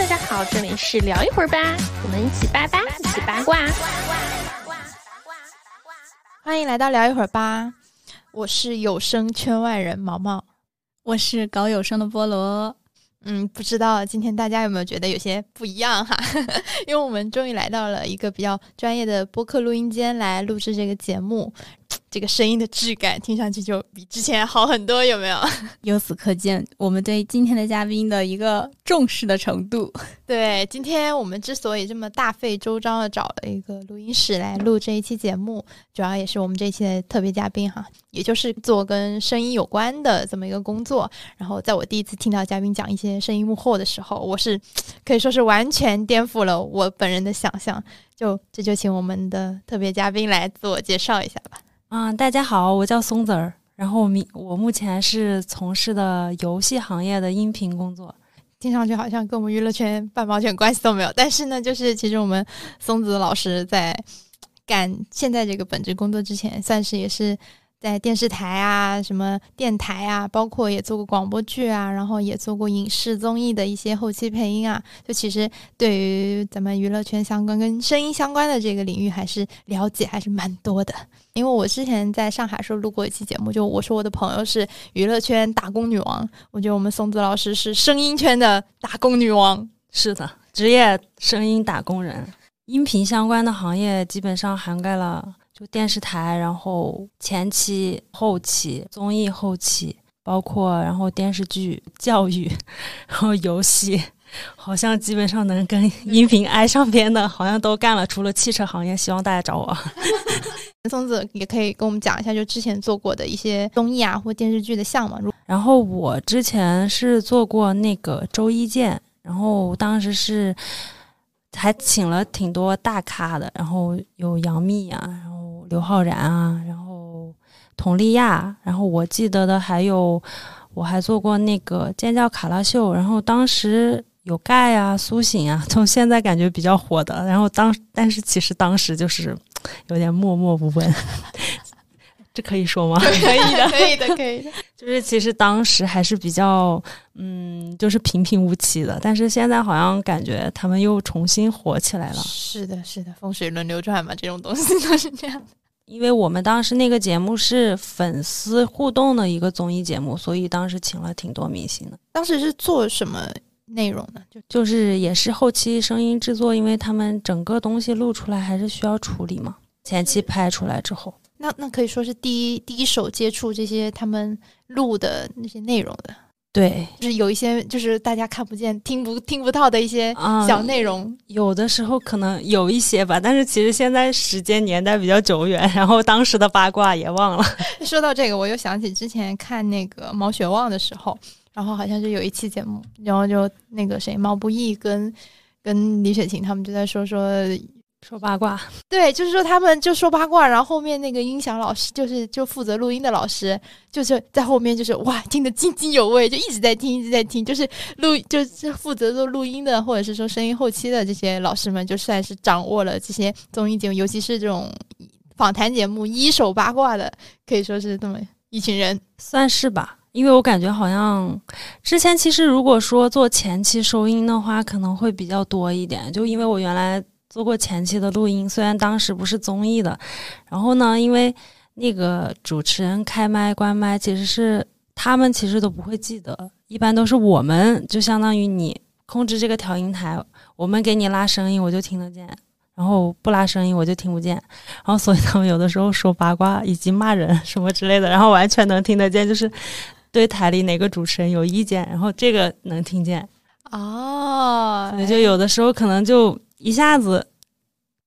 大家好，这里是聊一会儿吧，我们一起八八，一起八卦。欢迎来到聊一会儿吧，我是有声圈外人毛毛，我是搞有声的菠萝。嗯，不知道今天大家有没有觉得有些不一样哈？因为我们终于来到了一个比较专业的播客录音间来录制这个节目。这个声音的质感听上去就比之前好很多，有没有？由此可见，我们对今天的嘉宾的一个重视的程度。对，今天我们之所以这么大费周章的找了一个录音室来录这一期节目，主要也是我们这一期的特别嘉宾哈，也就是做跟声音有关的这么一个工作。然后，在我第一次听到嘉宾讲一些声音幕后的时候，我是可以说是完全颠覆了我本人的想象。就这就请我们的特别嘉宾来自我介绍一下吧。啊，大家好，我叫松子儿，然后我我目前是从事的游戏行业的音频工作，听上去好像跟我们娱乐圈半毛钱关系都没有。但是呢，就是其实我们松子老师在干现在这个本职工作之前，算是也是。在电视台啊，什么电台啊，包括也做过广播剧啊，然后也做过影视综艺的一些后期配音啊。就其实对于咱们娱乐圈相关、跟声音相关的这个领域，还是了解还是蛮多的。因为我之前在上海时候录过一期节目，就我说我的朋友是娱乐圈打工女王，我觉得我们松子老师是声音圈的打工女王。是的，职业声音打工人，音频相关的行业基本上涵盖了。就电视台，然后前期、后期、综艺后期，包括然后电视剧、教育，然后游戏，好像基本上能跟 音频挨上边的，好像都干了。除了汽车行业，希望大家找我。松子也可以跟我们讲一下，就之前做过的一些综艺啊或电视剧的项目。然后我之前是做过那个周一见，然后当时是还请了挺多大咖的，然后有杨幂啊，然后。刘昊然啊，然后佟丽娅，然后我记得的还有，我还做过那个尖叫卡拉秀，然后当时有盖啊、苏醒啊，从现在感觉比较火的，然后当但是其实当时就是有点默默无闻，这可以说吗？可以的，可以的，可以的。就是其实当时还是比较嗯，就是平平无奇的，但是现在好像感觉他们又重新火起来了。是的，是的，风水轮流转嘛，这种东西都是这样的。因为我们当时那个节目是粉丝互动的一个综艺节目，所以当时请了挺多明星的。当时是做什么内容呢？就就是也是后期声音制作，因为他们整个东西录出来还是需要处理嘛。前期拍出来之后，那那可以说是第一第一手接触这些他们录的那些内容的。对，就是有一些就是大家看不见、听不听不到的一些小内容，有的时候可能有一些吧，但是其实现在时间年代比较久远，然后当时的八卦也忘了。说到这个，我又想起之前看那个毛血旺的时候，然后好像是有一期节目，然后就那个谁毛不易跟跟李雪琴他们就在说说。说八卦，对，就是说他们就说八卦，然后后面那个音响老师，就是就负责录音的老师，就是在后面就是哇，听得津津有味，就一直在听，一直在听，就是录就是负责做录音的，或者是说声音后期的这些老师们，就算是掌握了这些综艺节目，尤其是这种访谈节目一手八卦的，可以说是这么一群人，算是吧。因为我感觉好像之前其实如果说做前期收音的话，可能会比较多一点，就因为我原来。做过前期的录音，虽然当时不是综艺的，然后呢，因为那个主持人开麦关麦，其实是他们其实都不会记得，一般都是我们，就相当于你控制这个调音台，我们给你拉声音，我就听得见，然后不拉声音我就听不见，然后所以他们有的时候说八卦以及骂人什么之类的，然后完全能听得见，就是对台里哪个主持人有意见，然后这个能听见哦，就有的时候可能就。一下子，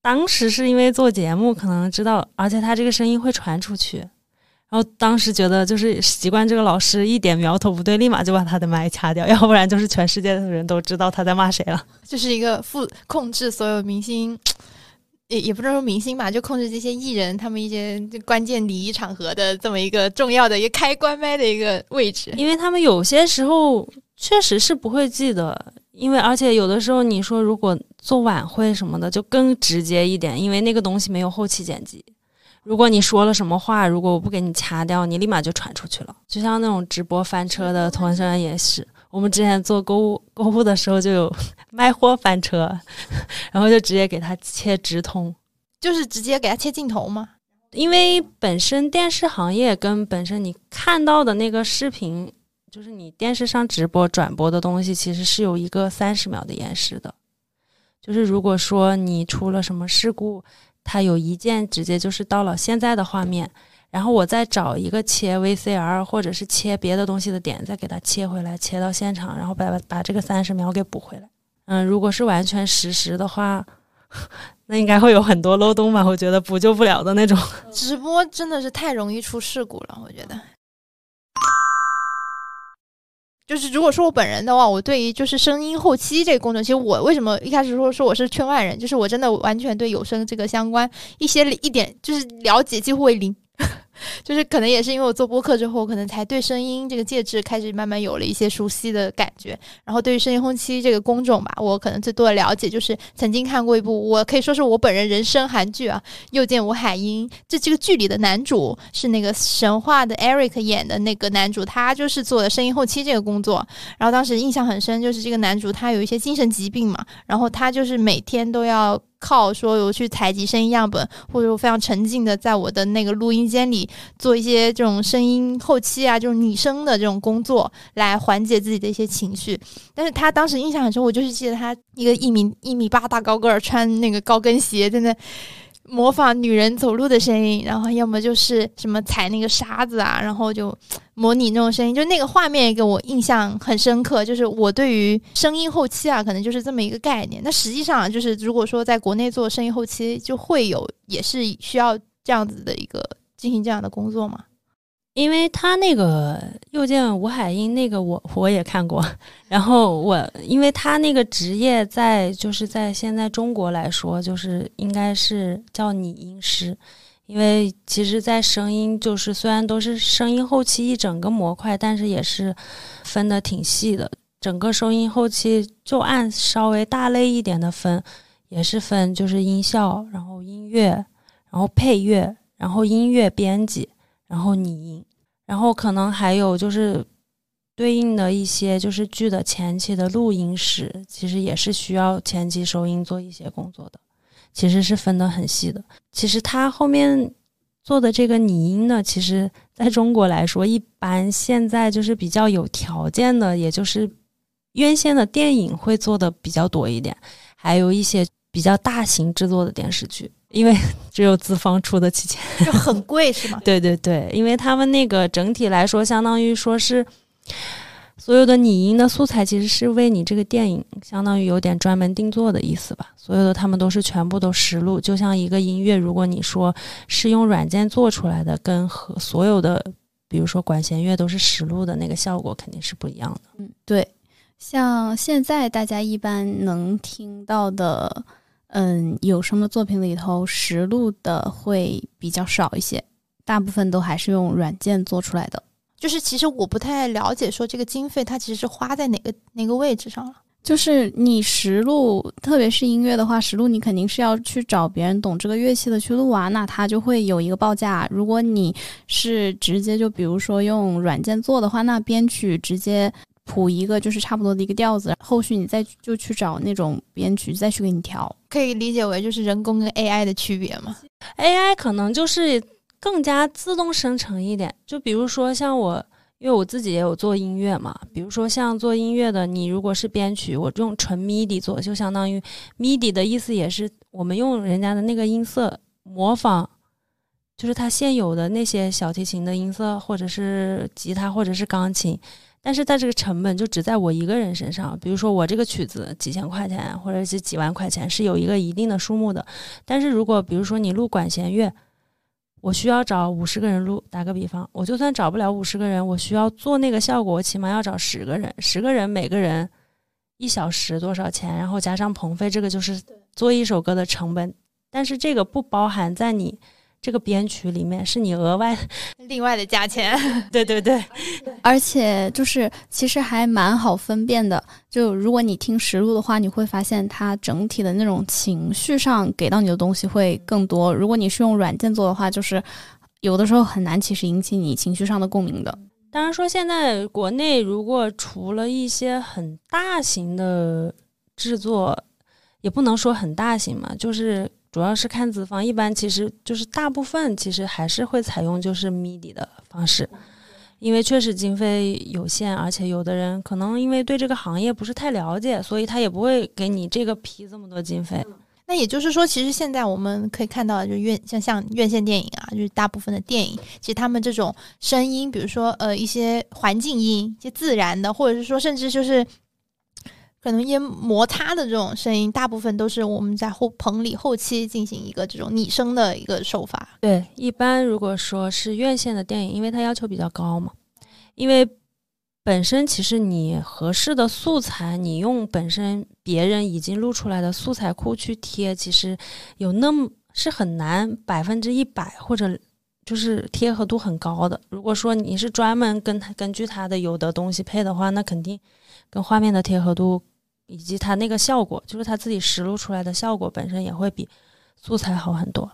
当时是因为做节目，可能知道，而且他这个声音会传出去，然后当时觉得就是习惯这个老师一点苗头不对，立马就把他的麦掐掉，要不然就是全世界的人都知道他在骂谁了。就是一个负控制所有明星，也也不能说明星吧，就控制这些艺人他们一些关键礼仪场合的这么一个重要的一个开关麦的一个位置，因为他们有些时候确实是不会记得。因为而且有的时候你说如果做晚会什么的就更直接一点，因为那个东西没有后期剪辑。如果你说了什么话，如果我不给你掐掉，你立马就传出去了。就像那种直播翻车的同学也是，我们之前做购物购物的时候就有卖货翻车，然后就直接给他切直通，就是直接给他切镜头吗？因为本身电视行业跟本身你看到的那个视频，就是你电视上直播转播的东西，其实是有一个三十秒的延时的。就是如果说你出了什么事故，它有一键直接就是到了现在的画面，然后我再找一个切 VCR 或者是切别的东西的点，再给它切回来，切到现场，然后把把这个三十秒给补回来。嗯，如果是完全实时的话。那应该会有很多漏洞吧？我觉得补救不了的那种。直播真的是太容易出事故了，我觉得。就是如果说我本人的话，我对于就是声音后期这个工作，其实我为什么一开始说说我是圈外人，就是我真的完全对有声这个相关一些一点就是了解几乎为零。就是可能也是因为我做播客之后，可能才对声音这个介质开始慢慢有了一些熟悉的感觉。然后对于声音后期这个工种吧，我可能最多的了解就是曾经看过一部，我可以说是我本人人生韩剧啊，《又见吴海英》。这这个剧里的男主是那个神话的 Eric 演的那个男主，他就是做的声音后期这个工作。然后当时印象很深，就是这个男主他有一些精神疾病嘛，然后他就是每天都要。靠说我去采集声音样本，或者我非常沉浸的在我的那个录音间里做一些这种声音后期啊，这种拟声的这种工作，来缓解自己的一些情绪。但是他当时印象很深，我就是记得他一个一米一米八大高个儿，穿那个高跟鞋在那。模仿女人走路的声音，然后要么就是什么踩那个沙子啊，然后就模拟那种声音，就那个画面给我印象很深刻。就是我对于声音后期啊，可能就是这么一个概念。那实际上就是，如果说在国内做声音后期，就会有也是需要这样子的一个进行这样的工作嘛？因为他那个又见吴海英那个我我也看过，然后我因为他那个职业在就是在现在中国来说就是应该是叫拟音师，因为其实，在声音就是虽然都是声音后期一整个模块，但是也是分的挺细的。整个收音后期就按稍微大类一点的分，也是分就是音效，然后音乐，然后配乐，然后音乐编辑。然后拟音，然后可能还有就是对应的一些就是剧的前期的录音室，其实也是需要前期收音做一些工作的，其实是分得很细的。其实他后面做的这个拟音呢，其实在中国来说，一般现在就是比较有条件的，也就是院线的电影会做的比较多一点，还有一些比较大型制作的电视剧。因为 只有资方出得起钱，就很贵是吗？对对对，因为他们那个整体来说，相当于说是所有的拟音的素材，其实是为你这个电影，相当于有点专门定做的意思吧。所有的他们都是全部都实录，就像一个音乐，如果你说是用软件做出来的，跟和所有的，比如说管弦乐都是实录的那个效果肯定是不一样的。嗯，对，像现在大家一般能听到的。嗯，有声的作品里头实录的会比较少一些，大部分都还是用软件做出来的。就是其实我不太了解，说这个经费它其实是花在哪个哪个位置上了。就是你实录，特别是音乐的话，实录你肯定是要去找别人懂这个乐器的去录啊，那它就会有一个报价。如果你是直接就比如说用软件做的话，那编曲直接。谱一个就是差不多的一个调子，后续你再就去找那种编曲再去给你调，可以理解为就是人工跟 AI 的区别吗？AI 可能就是更加自动生成一点，就比如说像我，因为我自己也有做音乐嘛，比如说像做音乐的，你如果是编曲，我用纯 MIDI 做，就相当于 MIDI 的意思也是我们用人家的那个音色模仿，就是它现有的那些小提琴的音色，或者是吉他，或者是钢琴。但是在这个成本就只在我一个人身上，比如说我这个曲子几千块钱或者是几万块钱是有一个一定的数目的。但是如果比如说你录管弦乐，我需要找五十个人录，打个比方，我就算找不了五十个人，我需要做那个效果，我起码要找十个人，十个人每个人一小时多少钱，然后加上棚费，这个就是做一首歌的成本。但是这个不包含在你。这个编曲里面是你额外 另外的价钱，对对对，而且就是其实还蛮好分辨的。就如果你听实录的话，你会发现它整体的那种情绪上给到你的东西会更多。如果你是用软件做的话，就是有的时候很难其实引起你情绪上的共鸣的。当然说，现在国内如果除了一些很大型的制作，也不能说很大型嘛，就是主要是看资方，一般其实就是大部分其实还是会采用就是 MIDI 的方式，因为确实经费有限，而且有的人可能因为对这个行业不是太了解，所以他也不会给你这个批这么多经费。那也就是说，其实现在我们可以看到，就院像像院线电影啊，就是大部分的电影，其实他们这种声音，比如说呃一些环境音、一些自然的，或者是说甚至就是可能一些摩擦的这种声音，大部分都是我们在后棚里后期进行一个这种拟声的一个手法。对，一般如果说是院线的电影，因为它要求比较高嘛，因为。本身其实你合适的素材，你用本身别人已经录出来的素材库去贴，其实有那么是很难百分之一百或者就是贴合度很高的。如果说你是专门跟他根据他的有的东西配的话，那肯定跟画面的贴合度以及它那个效果，就是它自己实录出来的效果本身也会比素材好很多。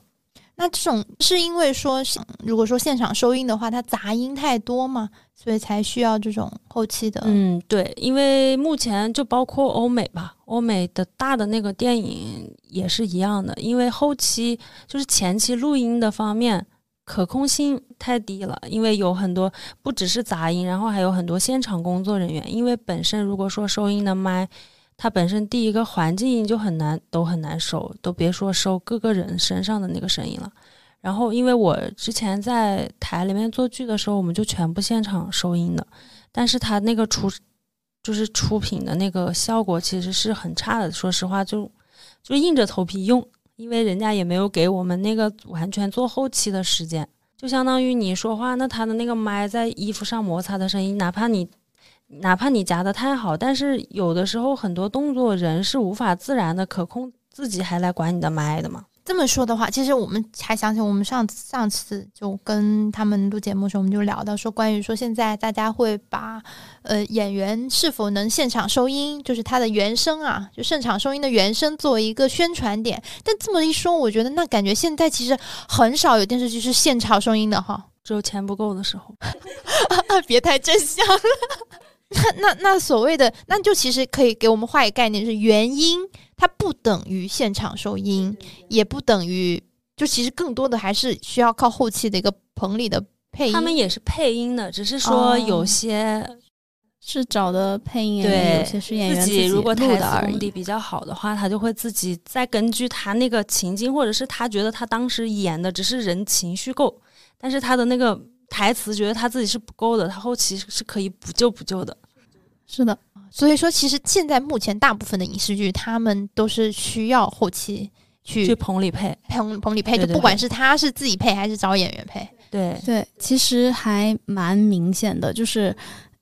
那这种是因为说，如果说现场收音的话，它杂音太多嘛，所以才需要这种后期的。嗯，对，因为目前就包括欧美吧，欧美的大的那个电影也是一样的，因为后期就是前期录音的方面可控性太低了，因为有很多不只是杂音，然后还有很多现场工作人员，因为本身如果说收音的麦，它本身第一个环境音就很难，都很难收，都别说收各个人身上的那个声音了。然后，因为我之前在台里面做剧的时候，我们就全部现场收音的，但是它那个出就是出品的那个效果其实是很差的。说实话，就就硬着头皮用，因为人家也没有给我们那个完全做后期的时间，就相当于你说话，那他的那个麦在衣服上摩擦的声音，哪怕你。哪怕你夹的太好，但是有的时候很多动作人是无法自然的可控，自己还来管你的麦的嘛。这么说的话，其实我们还想起我们上次上次就跟他们录节目的时候，我们就聊到说，关于说现在大家会把呃演员是否能现场收音，就是他的原声啊，就现场收音的原声作为一个宣传点。但这么一说，我觉得那感觉现在其实很少有电视剧是现场收音的哈，只有钱不够的时候。别太真相。那那那所谓的，那就其实可以给我们画一个概念，是原因它不等于现场收音，也不等于，就其实更多的还是需要靠后期的一个棚里的配音。他们也是配音的，只是说有些是找的配音演员，有些是演员自己如果录的功底比较好的话，他就会自己再根据他那个情境，或者是他觉得他当时演的只是人情绪够，但是他的那个。台词觉得他自己是不够的，他后期是可以补救补救的。是的，所以说其实现在目前大部分的影视剧，他们都是需要后期去去棚里配，棚棚里配，就不管是他是自己配还是找演员配。对对，其实还蛮明显的，就是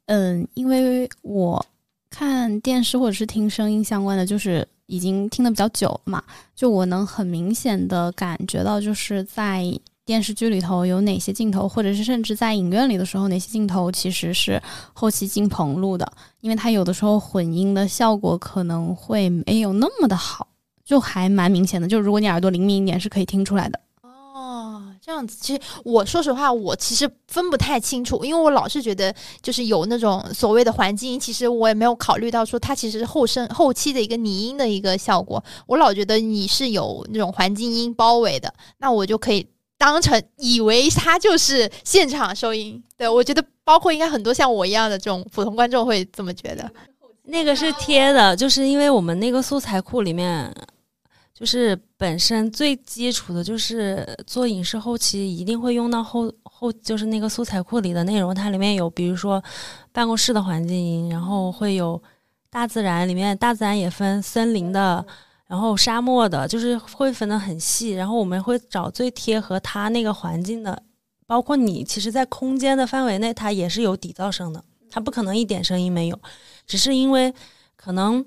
嗯，因为我看电视或者是听声音相关的，就是已经听的比较久了嘛，就我能很明显的感觉到，就是在。电视剧里头有哪些镜头，或者是甚至在影院里的时候，哪些镜头其实是后期进棚录的？因为它有的时候混音的效果可能会没有那么的好，就还蛮明显的。就如果你耳朵灵敏一点，是可以听出来的。哦，这样子，其实我说实话，我其实分不太清楚，因为我老是觉得就是有那种所谓的环境音，其实我也没有考虑到说它其实是后声后期的一个拟音的一个效果。我老觉得你是有那种环境音包围的，那我就可以。当成以为他就是现场收音，对我觉得包括应该很多像我一样的这种普通观众会这么觉得。那个是贴的，就是因为我们那个素材库里面，就是本身最基础的就是做影视后期一定会用到后后，就是那个素材库里的内容，它里面有比如说办公室的环境音，然后会有大自然里面，大自然也分森林的。然后沙漠的，就是会分得很细，然后我们会找最贴合它那个环境的，包括你，其实，在空间的范围内，它也是有底噪声的，它不可能一点声音没有，只是因为可能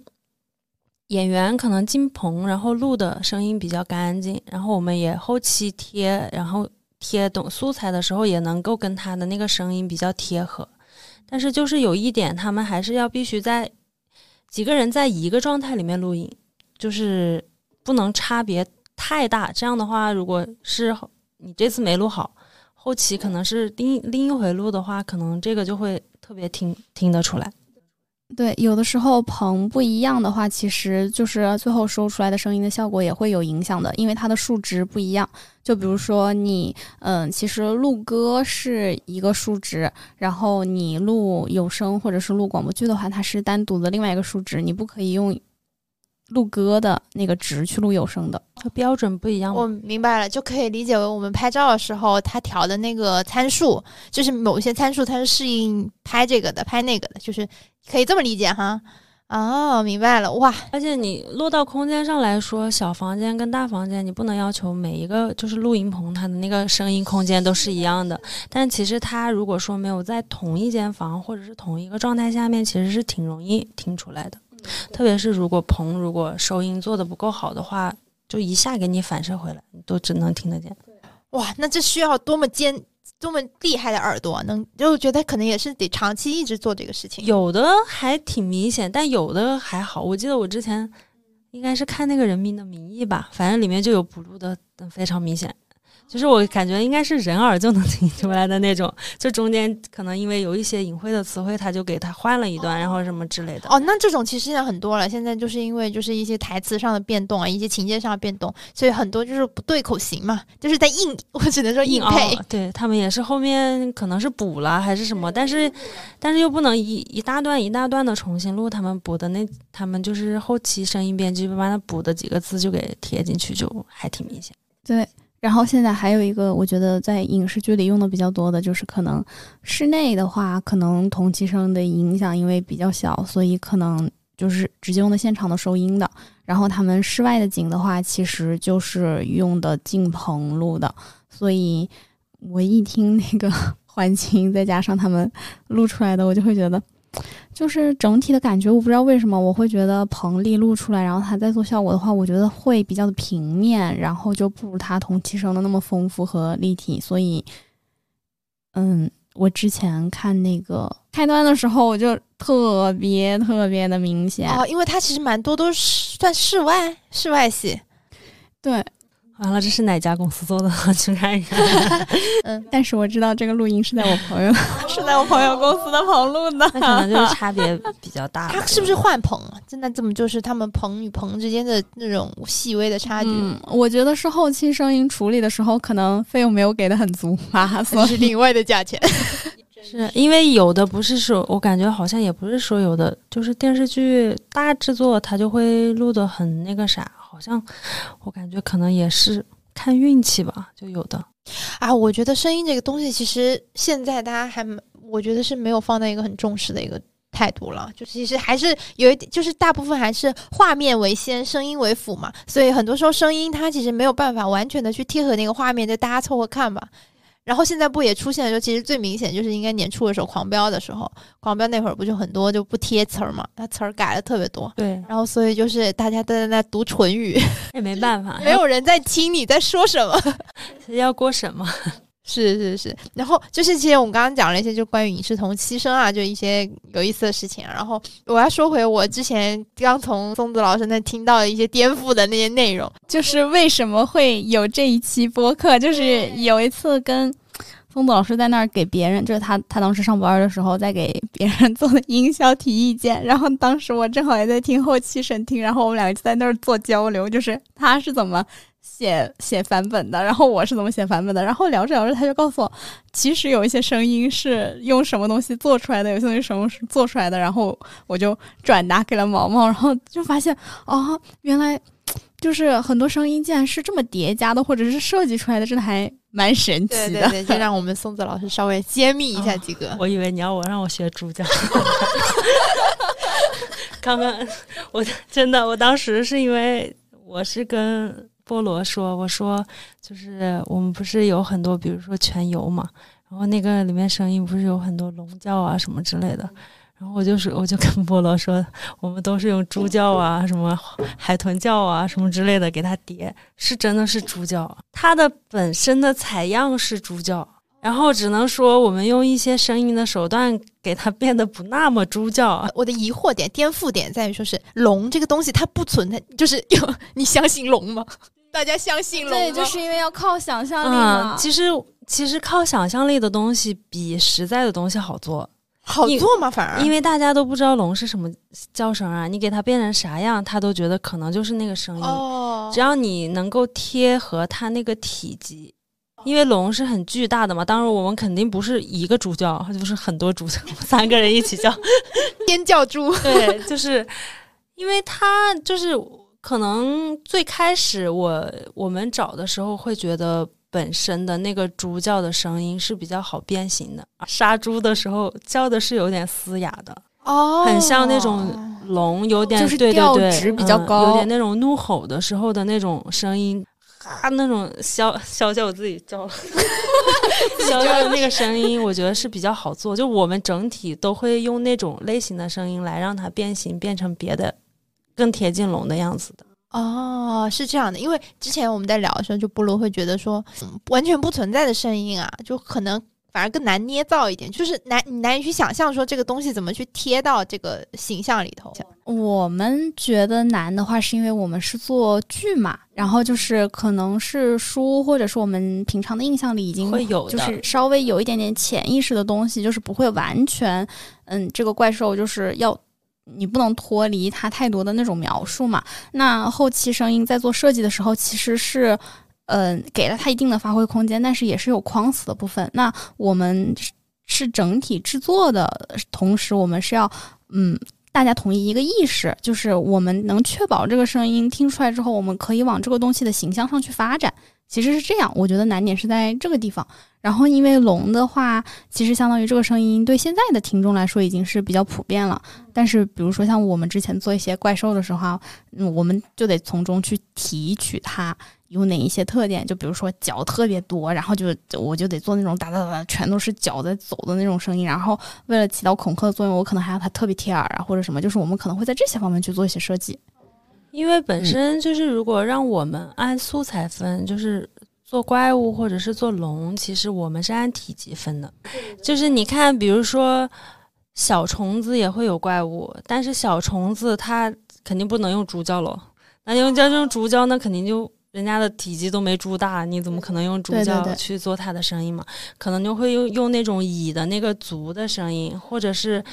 演员可能进棚，然后录的声音比较干净，然后我们也后期贴，然后贴懂素材的时候，也能够跟他的那个声音比较贴合，但是就是有一点，他们还是要必须在几个人在一个状态里面录音。就是不能差别太大，这样的话，如果是你这次没录好，后期可能是另另一回录的话，可能这个就会特别听听得出来。对，有的时候棚不一样的话，其实就是最后收出来的声音的效果也会有影响的，因为它的数值不一样。就比如说你，嗯，其实录歌是一个数值，然后你录有声或者是录广播剧的话，它是单独的另外一个数值，你不可以用录歌的那个值去录有声的。它标准不一样我。明白了，就可以理解为我们拍照的时候，它调的那个参数，就是某些参数它是适应拍这个的，拍那个的，就是可以这么理解哈。哦，明白了，哇，而且你落到空间上来说，小房间跟大房间，你不能要求每一个就是录音棚它的那个声音空间都是一样的。但其实它如果说没有在同一间房或者是同一个状态下面，其实是挺容易听出来的。特别是如果棚如果收音做的不够好的话，就一下给你反射回来，你都只能听得见。哇，那这需要多么尖、多么厉害的耳朵，啊能就觉得可能也是得长期一直做这个事情。有的还挺明显，但有的还好。我记得我之前应该是看那个《人民的名义》吧，反正里面就有补录的，非常明显。就是我感觉应该是人耳就能 听出来的那种，就中间可能因为有一些隐晦的词汇，他就给他换了一段，然后什么之类的。哦，那这种其实现在很多了。现在就是因为就是一些台词上的变动啊，一些情节上的变动，所以很多就是不对口型嘛，就是在硬，我只能说硬配。哦，对他们也是后面可能是补了还是什么，但是但是又不能一一大段一大段的重新录，他们补的那他们就是后期声音编辑把那补的几个字就给贴进去，就还挺明显。对，然后现在还有一个，我觉得在影视剧里用的比较多的，就是可能室内的话，可能同期声的影响因为比较小，所以可能就是直接用的现场的收音的。然后他们室外的景的话，其实就是用的镜棚录的，所以我一听那个 环境，再加上他们录出来的，我就会觉得。就是整体的感觉，我不知道为什么我会觉得彭丽录出来，然后他在做效果的话，我觉得会比较的平面，然后就不如他同期声的那么丰富和立体。所以，嗯，我之前看那个开端的时候，我就特别特别的明显。哦，因为它其实蛮多都是算室外室外戏。对，完了，这是哪家公司做的？去看一看。嗯，但是我知道这个录音是在我朋友 是在我朋友公司的棚录的，那可能就是差别比较大吧。它是不是换棚啊？真的这么就是他们棚与棚之间的那种细微的差距？嗯，我觉得是后期声音处理的时候，可能费用没有给的很足吧，所以是另外的价钱。是因为有的不是说，我感觉好像也不是说有的，就是电视剧大制作，它就会录的很那个啥，好像我感觉可能也是看运气吧，就有的。啊，我觉得声音这个东西，其实现在大家还，我觉得是没有放在一个很重视的一个态度了。就其实还是有一点，就是大部分还是画面为先，声音为辅嘛。所以很多时候声音它其实没有办法完全的去贴合那个画面，就大家凑合看吧。然后现在不也出现了？就其实最明显就是应该年初的时候，狂飙的时候，狂飙那会儿不就很多就不贴词儿嘛，他词儿改的特别多。对，然后所以就是大家都在那读唇语，也没办法，没有人在听你在说什么。要过审嘛？是是是，然后就是其实我们刚刚讲了一些就关于影视同期声啊，就一些有意思的事情。然后我要说回我之前刚从松子老师那听到的一些颠覆的那些内容，就是为什么会有这一期播客，就是有一次跟。松子老师在那儿给别人，就是他，他当时上班的时候在给别人做的音效提意见，然后当时我正好也在听后期审听，然后我们两个就在那儿做交流，就是他是怎么写写版本的，然后我是怎么写版本的，然后聊着聊着他就告诉我，其实有一些声音是用什么东西做出来的，有些东西什么是做出来的，然后我就转达给了毛毛，然后就发现哦，原来就是很多声音竟然是这么叠加的，或者是设计出来的，真的还。蛮神奇的，对对对，就让我们松子老师稍微揭秘一下几个。我以为你要我让我学猪叫。刚刚我真的，我当时是因为我是跟菠萝说，我说就是我们不是有很多，比如说全游嘛，然后那个里面声音不是有很多龙叫啊什么之类的。然后我就是，我就跟菠萝说，我们都是用猪叫啊，什么海豚叫啊，什么之类的给它叠，是真的是猪叫，它的本身的采样是猪叫，然后只能说我们用一些声音的手段给它变得不那么猪叫。我的疑惑点、颠覆点在于，说是龙这个东西它不存在，就是有你相信龙吗？大家相信了吗？对，就是因为要靠想象力嘛。嗯，其实其实靠想象力的东西比实在的东西好做，好做吗？反而因为大家都不知道龙是什么叫声啊，你给它变成啥样，它都觉得可能就是那个声音。哦只，要你能够贴合它那个体积，因为龙是很巨大的嘛。当然，我们肯定不是一个猪叫，就是很多猪叫，三个人一起叫。尖叫猪，对，就是因为它就是可能最开始我我们找的时候会觉得。本身的那个猪叫的声音是比较好变形的，杀猪的时候叫的是有点嘶哑的，哦很像那种龙，有点就是对对对，调值比较嗯高有点那种怒吼的时候的那种声音，啊，那种消消叫我自己叫了，消叫的那个声音，我觉得是比较好做。就我们整体都会用那种类型的声音来让它变形，变成别的更贴近龙的样子的。哦，是这样的，因为之前我们在聊的时候，就菠萝会觉得说，嗯完全不存在的声音啊，就可能反而更难捏造一点，就是难你难以去想象说这个东西怎么去贴到这个形象里头。我们觉得难的话，是因为我们是做剧嘛，然后就是可能是书，或者是我们平常的印象里已经会有就是稍微有一点点潜意识的东西，就是不会完全，嗯，这个怪兽就是要。你不能脱离它太多的那种描述嘛？那后期声音在做设计的时候，其实是，嗯、给了它一定的发挥空间，但是也是有框死的部分。那我们是整体制作的同时，我们是要，嗯，大家统一一个意识，就是我们能确保这个声音听出来之后，我们可以往这个东西的形象上去发展。其实是这样，我觉得难点是在这个地方。然后，因为龙的话，其实相当于这个声音对现在的听众来说已经是比较普遍了。但是，比如说像我们之前做一些怪兽的时候啊，嗯，我们就得从中去提取它有哪一些特点。就比如说脚特别多，然后就我就得做那种哒哒哒，全都是脚在走的那种声音。然后为了起到恐吓的作用，我可能还要它特别贴耳啊，或者什么，就是我们可能会在这些方面去做一些设计。因为本身就是，如果让我们按素材分，就是做怪物或者是做龙，其实我们是按体积分的。就是你看，比如说小虫子也会有怪物，但是小虫子它肯定不能用猪叫喽。那用叫用猪叫，那肯定就人家的体积都没猪大，你怎么可能用猪叫去做它的声音嘛？可能就会用用那种蚁的那个足的声音，或者是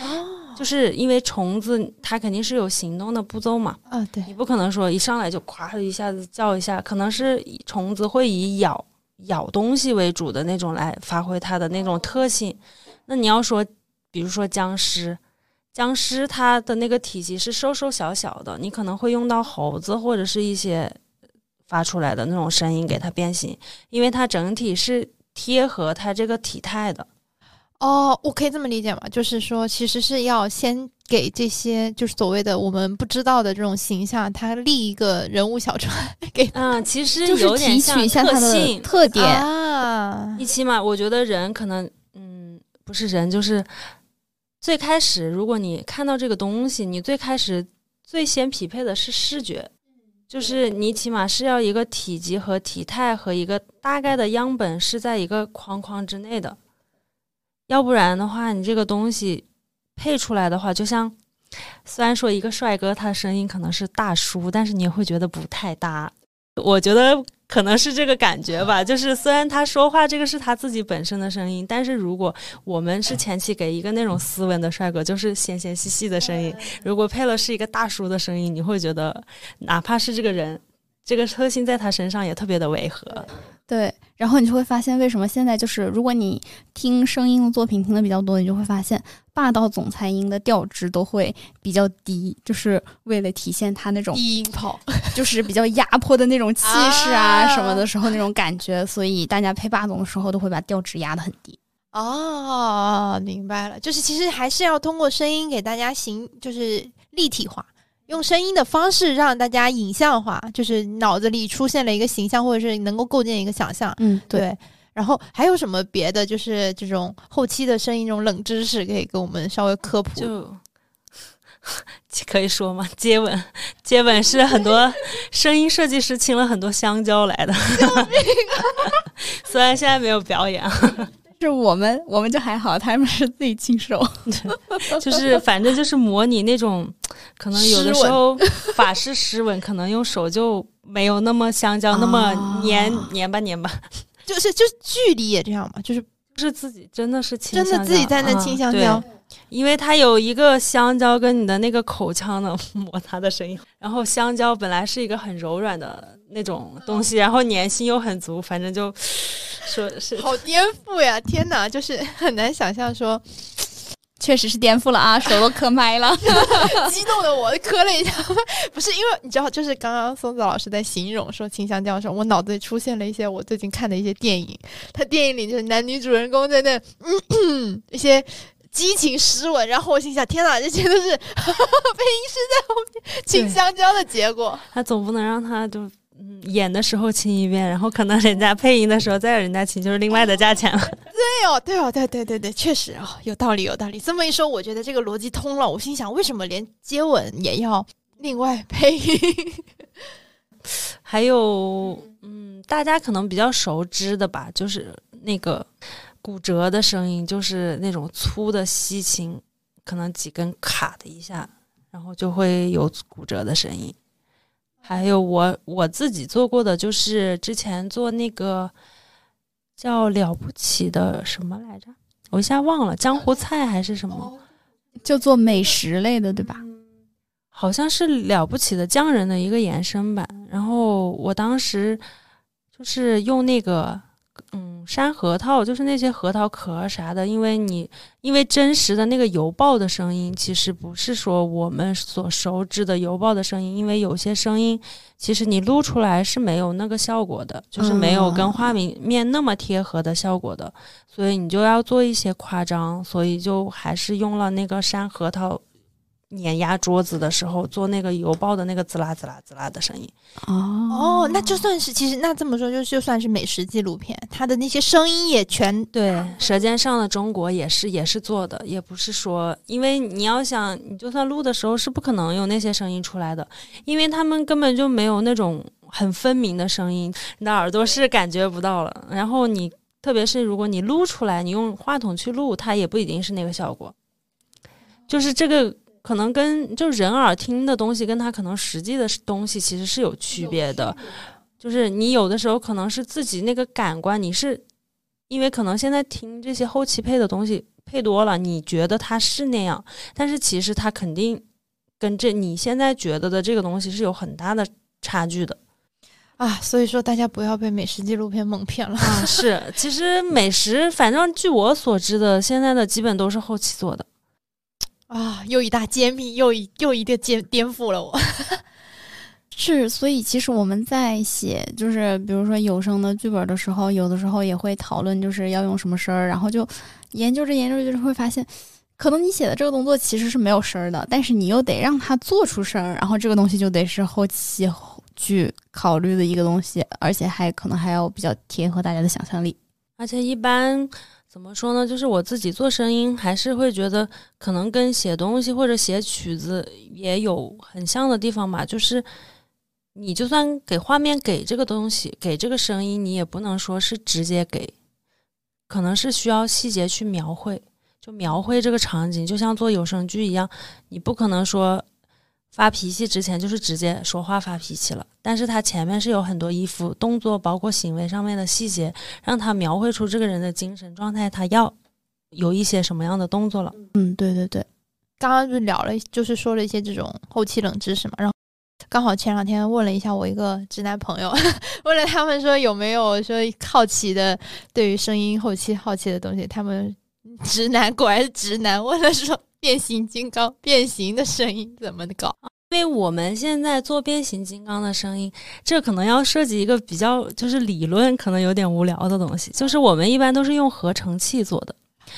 就是因为虫子它肯定是有行动的步骤嘛。啊，对，你不可能说一上来就咵一下子叫一下，可能是虫子会以咬咬东西为主的那种来发挥它的那种特性。那你要说，比如说僵尸，僵尸它的那个体积是瘦瘦小小的，你可能会用到猴子或者是一些发出来的那种声音给它变形，因为它整体是贴合它这个体态的。哦，我可以这么理解吗？就是说，其实是要先给这些就是所谓的我们不知道的这种形象，他立一个人物小传 给嗯，其实就有点像提取一下它的特性，特点。啊一起码我觉得人可能，嗯，不是人，就是最开始，如果你看到这个东西，你最开始最先匹配的是视觉，就是你起码是要一个体积和体态和一个大概的样本是在一个框框之内的，要不然的话，你这个东西配出来的话，就像虽然说一个帅哥他的声音可能是大叔，但是你也会觉得不太搭。我觉得可能是这个感觉吧，就是虽然他说话这个是他自己本身的声音，但是如果我们是前期给一个那种斯文的帅哥，就是纤纤细细的声音，如果配了是一个大叔的声音，你会觉得哪怕是这个人。这个特性在他身上也特别的违和，对，然后你就会发现，为什么现在就是，如果你听声音的作品听的比较多，你就会发现霸道总裁音的调值都会比较低，就是为了体现他那种低音炮，就是比较压迫的那种气势啊啊什么的时候那种感觉，所以大家配霸总的时候都会把调值压得很低。哦，明白了，就是其实还是要通过声音给大家形，就是立体化，用声音的方式让大家影像化，就是脑子里出现了一个形象，或者是能够构建一个想象。嗯，对，然后还有什么别的，就是这种后期的声音这种冷知识，可以给我们稍微科普？就可以说吗？接吻，接吻是很多声音设计师请了很多香蕉来的，虽然现在没有表演啊。是我们我们就还好，他们是自己亲手。就是反正就是模拟那种，可能有的时候 法式湿吻，可能用手就没有那么香蕉那么粘啊粘吧粘吧，就是就是距离也这样嘛，就是就是自己真的是亲真的自己在那嗯亲香蕉。对因为它有一个香蕉跟你的那个口腔的 摩擦的声音，然后香蕉本来是一个很柔软的那种东西，然后粘性又很足，反正就 说是好颠覆呀！天哪，就是很难想象说，确实是颠覆了啊，手都磕麦了。激动的我磕了一下，不是因为你知道，就是刚刚松子老师在形容说清香蕉的时候，我脑子里出现了一些我最近看的一些电影，他电影里就是男女主人公在那嗯一些激情诗文，然后我心想，天哪，这些都是 配音师在后面请香蕉的结果。他总不能让他就。嗯，演的时候亲一遍，然后可能人家配音的时候再有人家亲，就是另外的价钱了。对哦，对哦，对对对对，确实哦，有道理有道理。这么一说，我觉得这个逻辑通了。我心想，为什么连接吻也要另外配音？还有，嗯，大家可能比较熟知的吧，就是那个骨折的声音，就是那种粗的吸琴，可能几根卡的一下，然后就会有骨折的声音。还有我我自己做过的，就是之前做那个叫了不起的什么来着，我一下忘了，江湖菜还是什么。就做美食类的，对吧？好像是了不起的匠人的一个延伸版。然后我当时就是用那个嗯山核桃，就是那些核桃壳啥的，因为你因为真实的那个邮报的声音，其实不是说我们所熟知的邮报的声音，因为有些声音其实你录出来是没有那个效果的，就是没有跟画面面那么贴合的效果的，所以你就要做一些夸张，所以就还是用了那个山核桃。碾压桌子的时候，做那个油爆的那个滋啦滋啦滋啦的声音，哦哦，那就算是其实那这么说，就就算是美食纪录片，它的那些声音也全对，《舌尖上的中国》也是也是做的，也不是说，因为你要想，你就算录的时候是不可能有那些声音出来的，因为他们根本就没有那种很分明的声音，你的耳朵是感觉不到了。然后你特别是如果你录出来，你用话筒去录，它也不一定是那个效果。就是这个可能跟就人耳听的东西，跟他可能实际的东西其实是有区别的。就是你有的时候可能是自己那个感官，你是因为可能现在听这些后期配的东西配多了，你觉得它是那样，但是其实它肯定跟这你现在觉得的这个东西是有很大的差距的啊，所以说大家不要被美食纪录片蒙骗了。啊。是，其实美食，反正据我所知的，现在的基本都是后期做的。啊，又一大揭秘，又一又一个颠颠覆了我。是，所以其实我们在写，就是比如说有声的剧本的时候，有的时候也会讨论，就是要用什么声儿，然后就研究着研究着，就是会发现，可能你写的这个动作其实是没有声儿的，但是你又得让它做出声儿，然后这个东西就得是后期去考虑的一个东西，而且还可能还要比较贴合大家的想象力。而且一般怎么说呢？就是我自己做声音，还是会觉得可能跟写东西或者写曲子也有很像的地方吧。就是你就算给画面给这个东西，给这个声音，你也不能说是直接给，可能是需要细节去描绘，就描绘这个场景，就像做有声剧一样，你不可能说。发脾气之前就是直接说话发脾气了，但是他前面是有很多衣服、动作，包括行为上面的细节，让他描绘出这个人的精神状态，他要有一些什么样的动作了。嗯，对对对，刚刚就聊了，就是说了一些这种后期冷知识嘛，然后刚好前两天问了一下我一个直男朋友，问了他们说有没有说好奇的对于声音后期好奇的东西，他们直男果然是直男，问了说变形金刚变形的声音怎么搞？因为我们现在做变形金刚的声音，这可能要涉及一个比较就是理论可能有点无聊的东西，就是我们一般都是用合成器做的。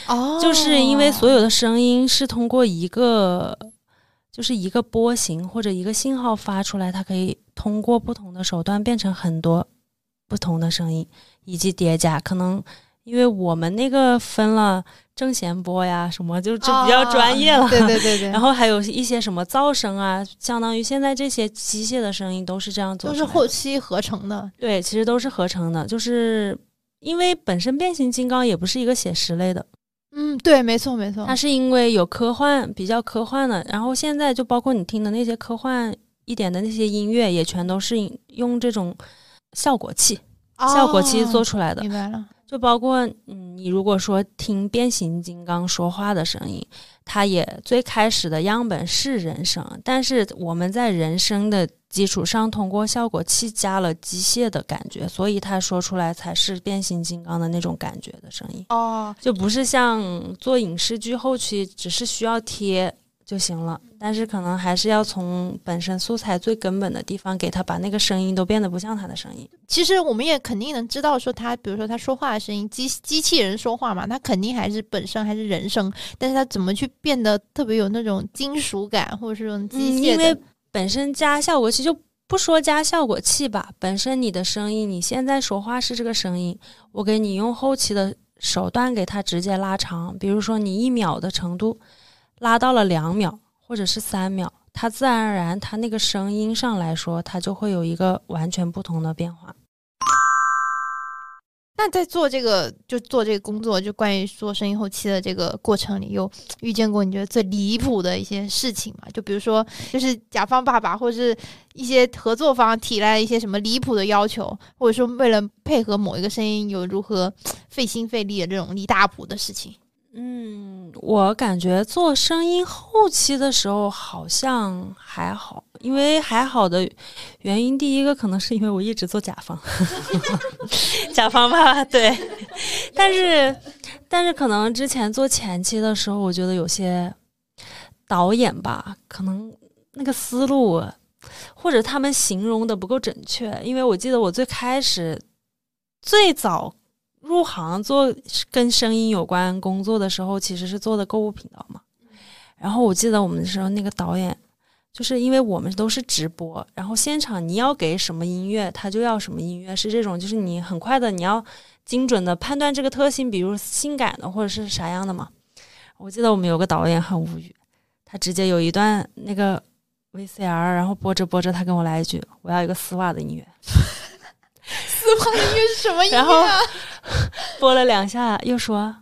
哦就是因为所有的声音是通过一个，就是一个波形或者一个信号发出来，它可以通过不同的手段变成很多不同的声音，以及叠加。可能因为我们那个分了正弦波呀什么，就就比较专业了。对对对对，然后还有一些什么噪声啊，相当于现在这些机械的声音都是这样做都是后期合成的。对，其实都是合成的，就是因为本身变形金刚也不是一个写实类的，嗯，对，没错没错它，是因为有科幻，比较科幻的，然后现在就包括你听的那些科幻一点的那些音乐，也全都是用这种效果器、效果器做哦出来的。明白了。就包括嗯，你如果说听变形金刚说话的声音，它也最开始的样本是人声，但是我们在人声的基础上，通过效果器加了机械的感觉，所以它说出来才是变形金刚的那种感觉的声音，哦，就不是像做影视剧后期只是需要贴就行了，但是可能还是要从本身素材最根本的地方给他把那个声音都变得不像他的声音。其实我们也肯定能知道，说他，比如说他说话的声音，机机器人说话嘛，他肯定还是本身还是人声，但是他怎么去变得特别有那种金属感，或者是这种机嗯，械的？因为本身加效果器就不说加效果器吧，本身你的声音，你现在说话是这个声音，我给你用后期的手段给它直接拉长，比如说你一秒的程度拉到了两秒或者是三秒，它自然而然它那个声音上来说，它就会有一个完全不同的变化。那在做这个就做这个工作，就关于做声音后期的这个过程里，有遇见过你觉得最离谱的一些事情吗？就比如说，就是甲方爸爸或者是一些合作方提来一些什么离谱的要求，或者说为了配合某一个声音有如何费心费力的这种离大谱的事情。嗯，我感觉做声音后期的时候好像还好，因为还好的原因，第一个可能是因为我一直做甲方，甲方吧，对。但是，但是可能之前做前期的时候，我觉得有些导演吧，可能那个思路或者他们形容的不够准确，因为我记得我最开始最早。入行做跟声音有关工作的时候，其实是做的购物频道嘛。然后我记得我们的时候，那个导演就是因为我们都是直播，然后现场你要给什么音乐，他就要什么音乐，是这种，就是你很快的你要精准的判断这个特性，比如性感的或者是啥样的嘛。我记得我们有个导演很无语，他直接有一段那个 VCR，然后播着播着，他跟我来一句：“我要一个丝袜的音乐。”丝袜音乐是什么音乐、啊？然后播了两下，又说：“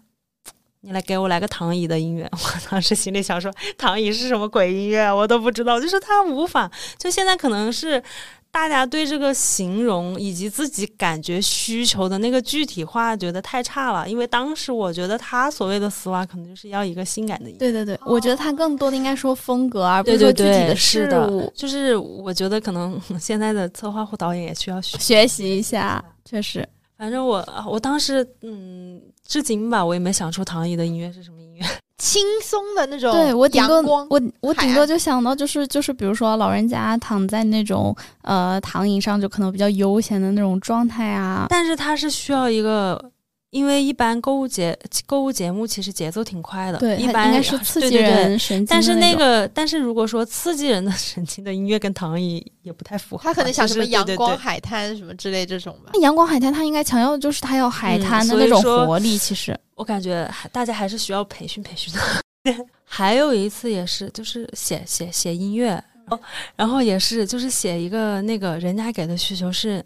你来给我来个唐姨的音乐。” 我当时心里想说：“唐姨是什么鬼音乐啊？我都不知道。”就是他无法，就现在可能是大家对这个形容以及自己感觉需求的那个具体化觉得太差了。因为当时我觉得他所谓的丝袜，可能就是要一个性感的音乐。对对对，我觉得他更多的应该说风格，而不是说具体的是的事物。，就是我觉得可能现在的策划或导演也需要学学习一下，确实。反正我我当时嗯，至今吧，我也没想出唐姨的音乐是什么音乐。轻松的那种对我顶多，我我顶多就想到就是就是比如说老人家躺在那种呃躺椅上，就可能比较悠闲的那种状态啊。但是它是需要一个，因为一般购物节购物节目其实节奏挺快的，对，一般应该是刺 激人神经的但是那个，但是如果说刺激人的 神经的音乐跟唐姨也不太符合，他可能想什么阳光海滩什么之类这种吧。那阳光海滩，他应该强调的就是他要海嗯滩的那种活力。其实，我感觉还大家还是需要培训培训的。还有一次也是，就是写写写音乐，哦然后也是就是写一个那个人家给的需求是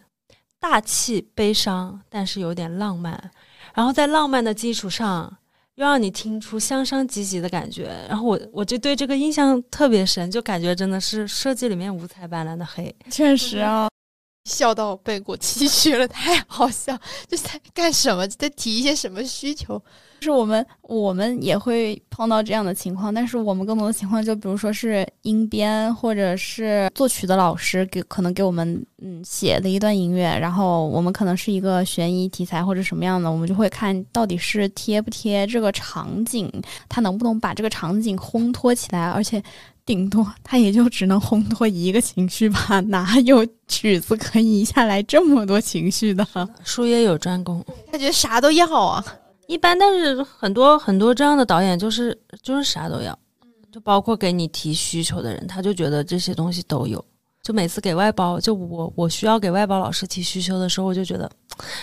大气悲伤，但是有点浪漫，然后在浪漫的基础上。又让你听出向上积极的感觉，然后我我就对这个印象特别深，就感觉真的是设计里面五彩斑斓的黑。确实啊，笑到背过气去了，太好笑！就在干什么？在提一些什么需求？就是我们我们也会碰到这样的情况，但是我们更多的情况就比如说是音编或者是作曲的老师给可能给我们嗯写的一段音乐，然后我们可能是一个悬疑题材或者什么样的，我们就会看到底是贴不贴这个场景，它能不能把这个场景烘托起来，而且。顶多他也就只能烘托一个情绪吧，哪有曲子可以一下来这么多情绪的？术业有专攻，他觉得啥都要啊。一般，但是很多很多这样的导演就是就是啥都要，就包括给你提需求的人，他就觉得这些东西都有。就每次给外包，就我我需要给外包老师提需求的时候，我就觉得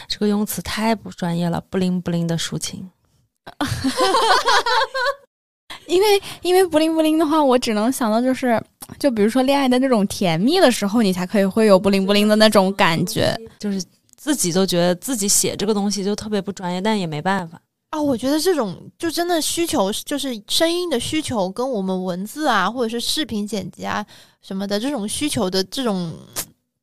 这个用词太不专业了，不灵不灵的抒情。因为因为不灵不灵的话，我只能想到就是，就比如说恋爱的那种甜蜜的时候，你才可以会有不灵不灵的那种感觉。就是自己都觉得自己写这个东西就特别不专业，但也没办法。啊，我觉得这种就真的需求，就是声音的需求，跟我们文字啊，或者是视频剪辑啊什么的这种需求的这种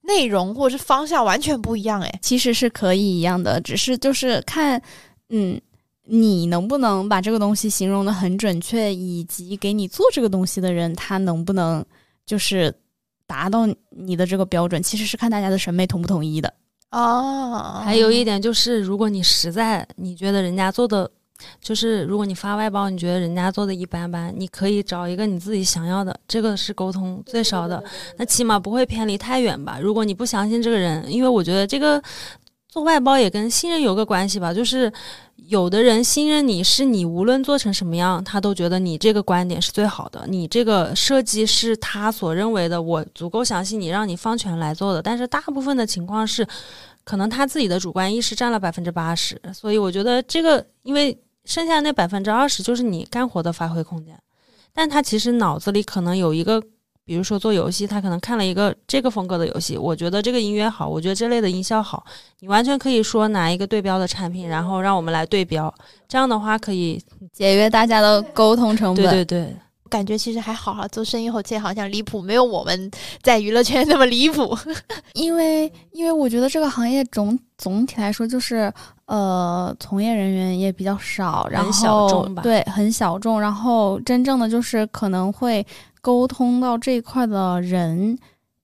内容或者是方向完全不一样。哎，其实是可以一样的，只是就是看，嗯，你能不能把这个东西形容的很准确，以及给你做这个东西的人他能不能就是达到你的这个标准，其实是看大家的审美统不统一的。哦，还有一点就是，如果你实在你觉得人家做的，就是如果你发外包，你觉得人家做的一般般，你可以找一个你自己想要的，这个是沟通最少的，那起码不会偏离太远吧。如果你不相信这个人，因为我觉得这个做外包也跟信任有个关系吧，就是有的人信任你是你无论做成什么样，他都觉得你这个观点是最好的，你这个设计是他所认为的，我足够相信你，让你放权来做的。但是大部分的情况是。可能他自己的主观意识占了百分之八十，所以我觉得这个，因为剩下那百分之二十就是你干活的发挥空间，但他其实脑子里可能有一个，比如说做游戏，他可能看了一个这个风格的游戏，我觉得这个音乐好，我觉得这类的音效好，你完全可以说拿一个对标的产品，然后让我们来对标，这样的话可以节约大家的沟通成本。对对对。感觉其实还好哈，做生意后期好像离谱，没有我们在娱乐圈那么离谱。因为因为我觉得这个行业总总体来说就是呃，从业人员也比较少，然后对很小众，然后真正的就是可能会沟通到这一块的人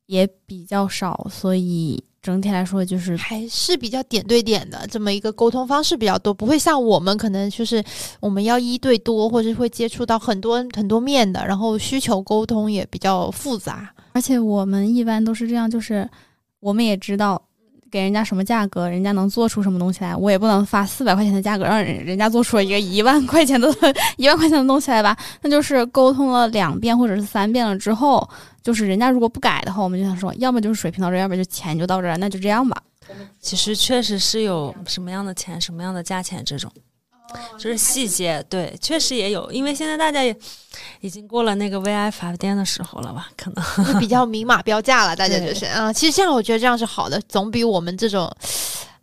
也比较少，所以。整体来说，就是还是比较点对点的这么一个沟通方式比较多，不会像我们可能就是我们要一对多，或者会接触到很多很多面的，然后需求沟通也比较复杂。而且我们一般都是这样，就是我们也知道给人家什么价格，人家能做出什么东西来。我也不能发四百块钱的价格，让人人家做出了一个一万块钱的 一万块钱的东西来吧？那就是沟通了两遍或者是三遍了之后。就是人家如果不改的话，我们就想说，要么就是水平到这，要么就钱就到这儿，那就这样吧。其实确实是有什么样的钱，什么样的价钱这种，就是细节。对，确实也有，因为现在大家也已经过了那个 VI 发电的时候了吧？可能比较明码标价了，大家就是啊。其实这样我觉得这样是好的，总比我们这种。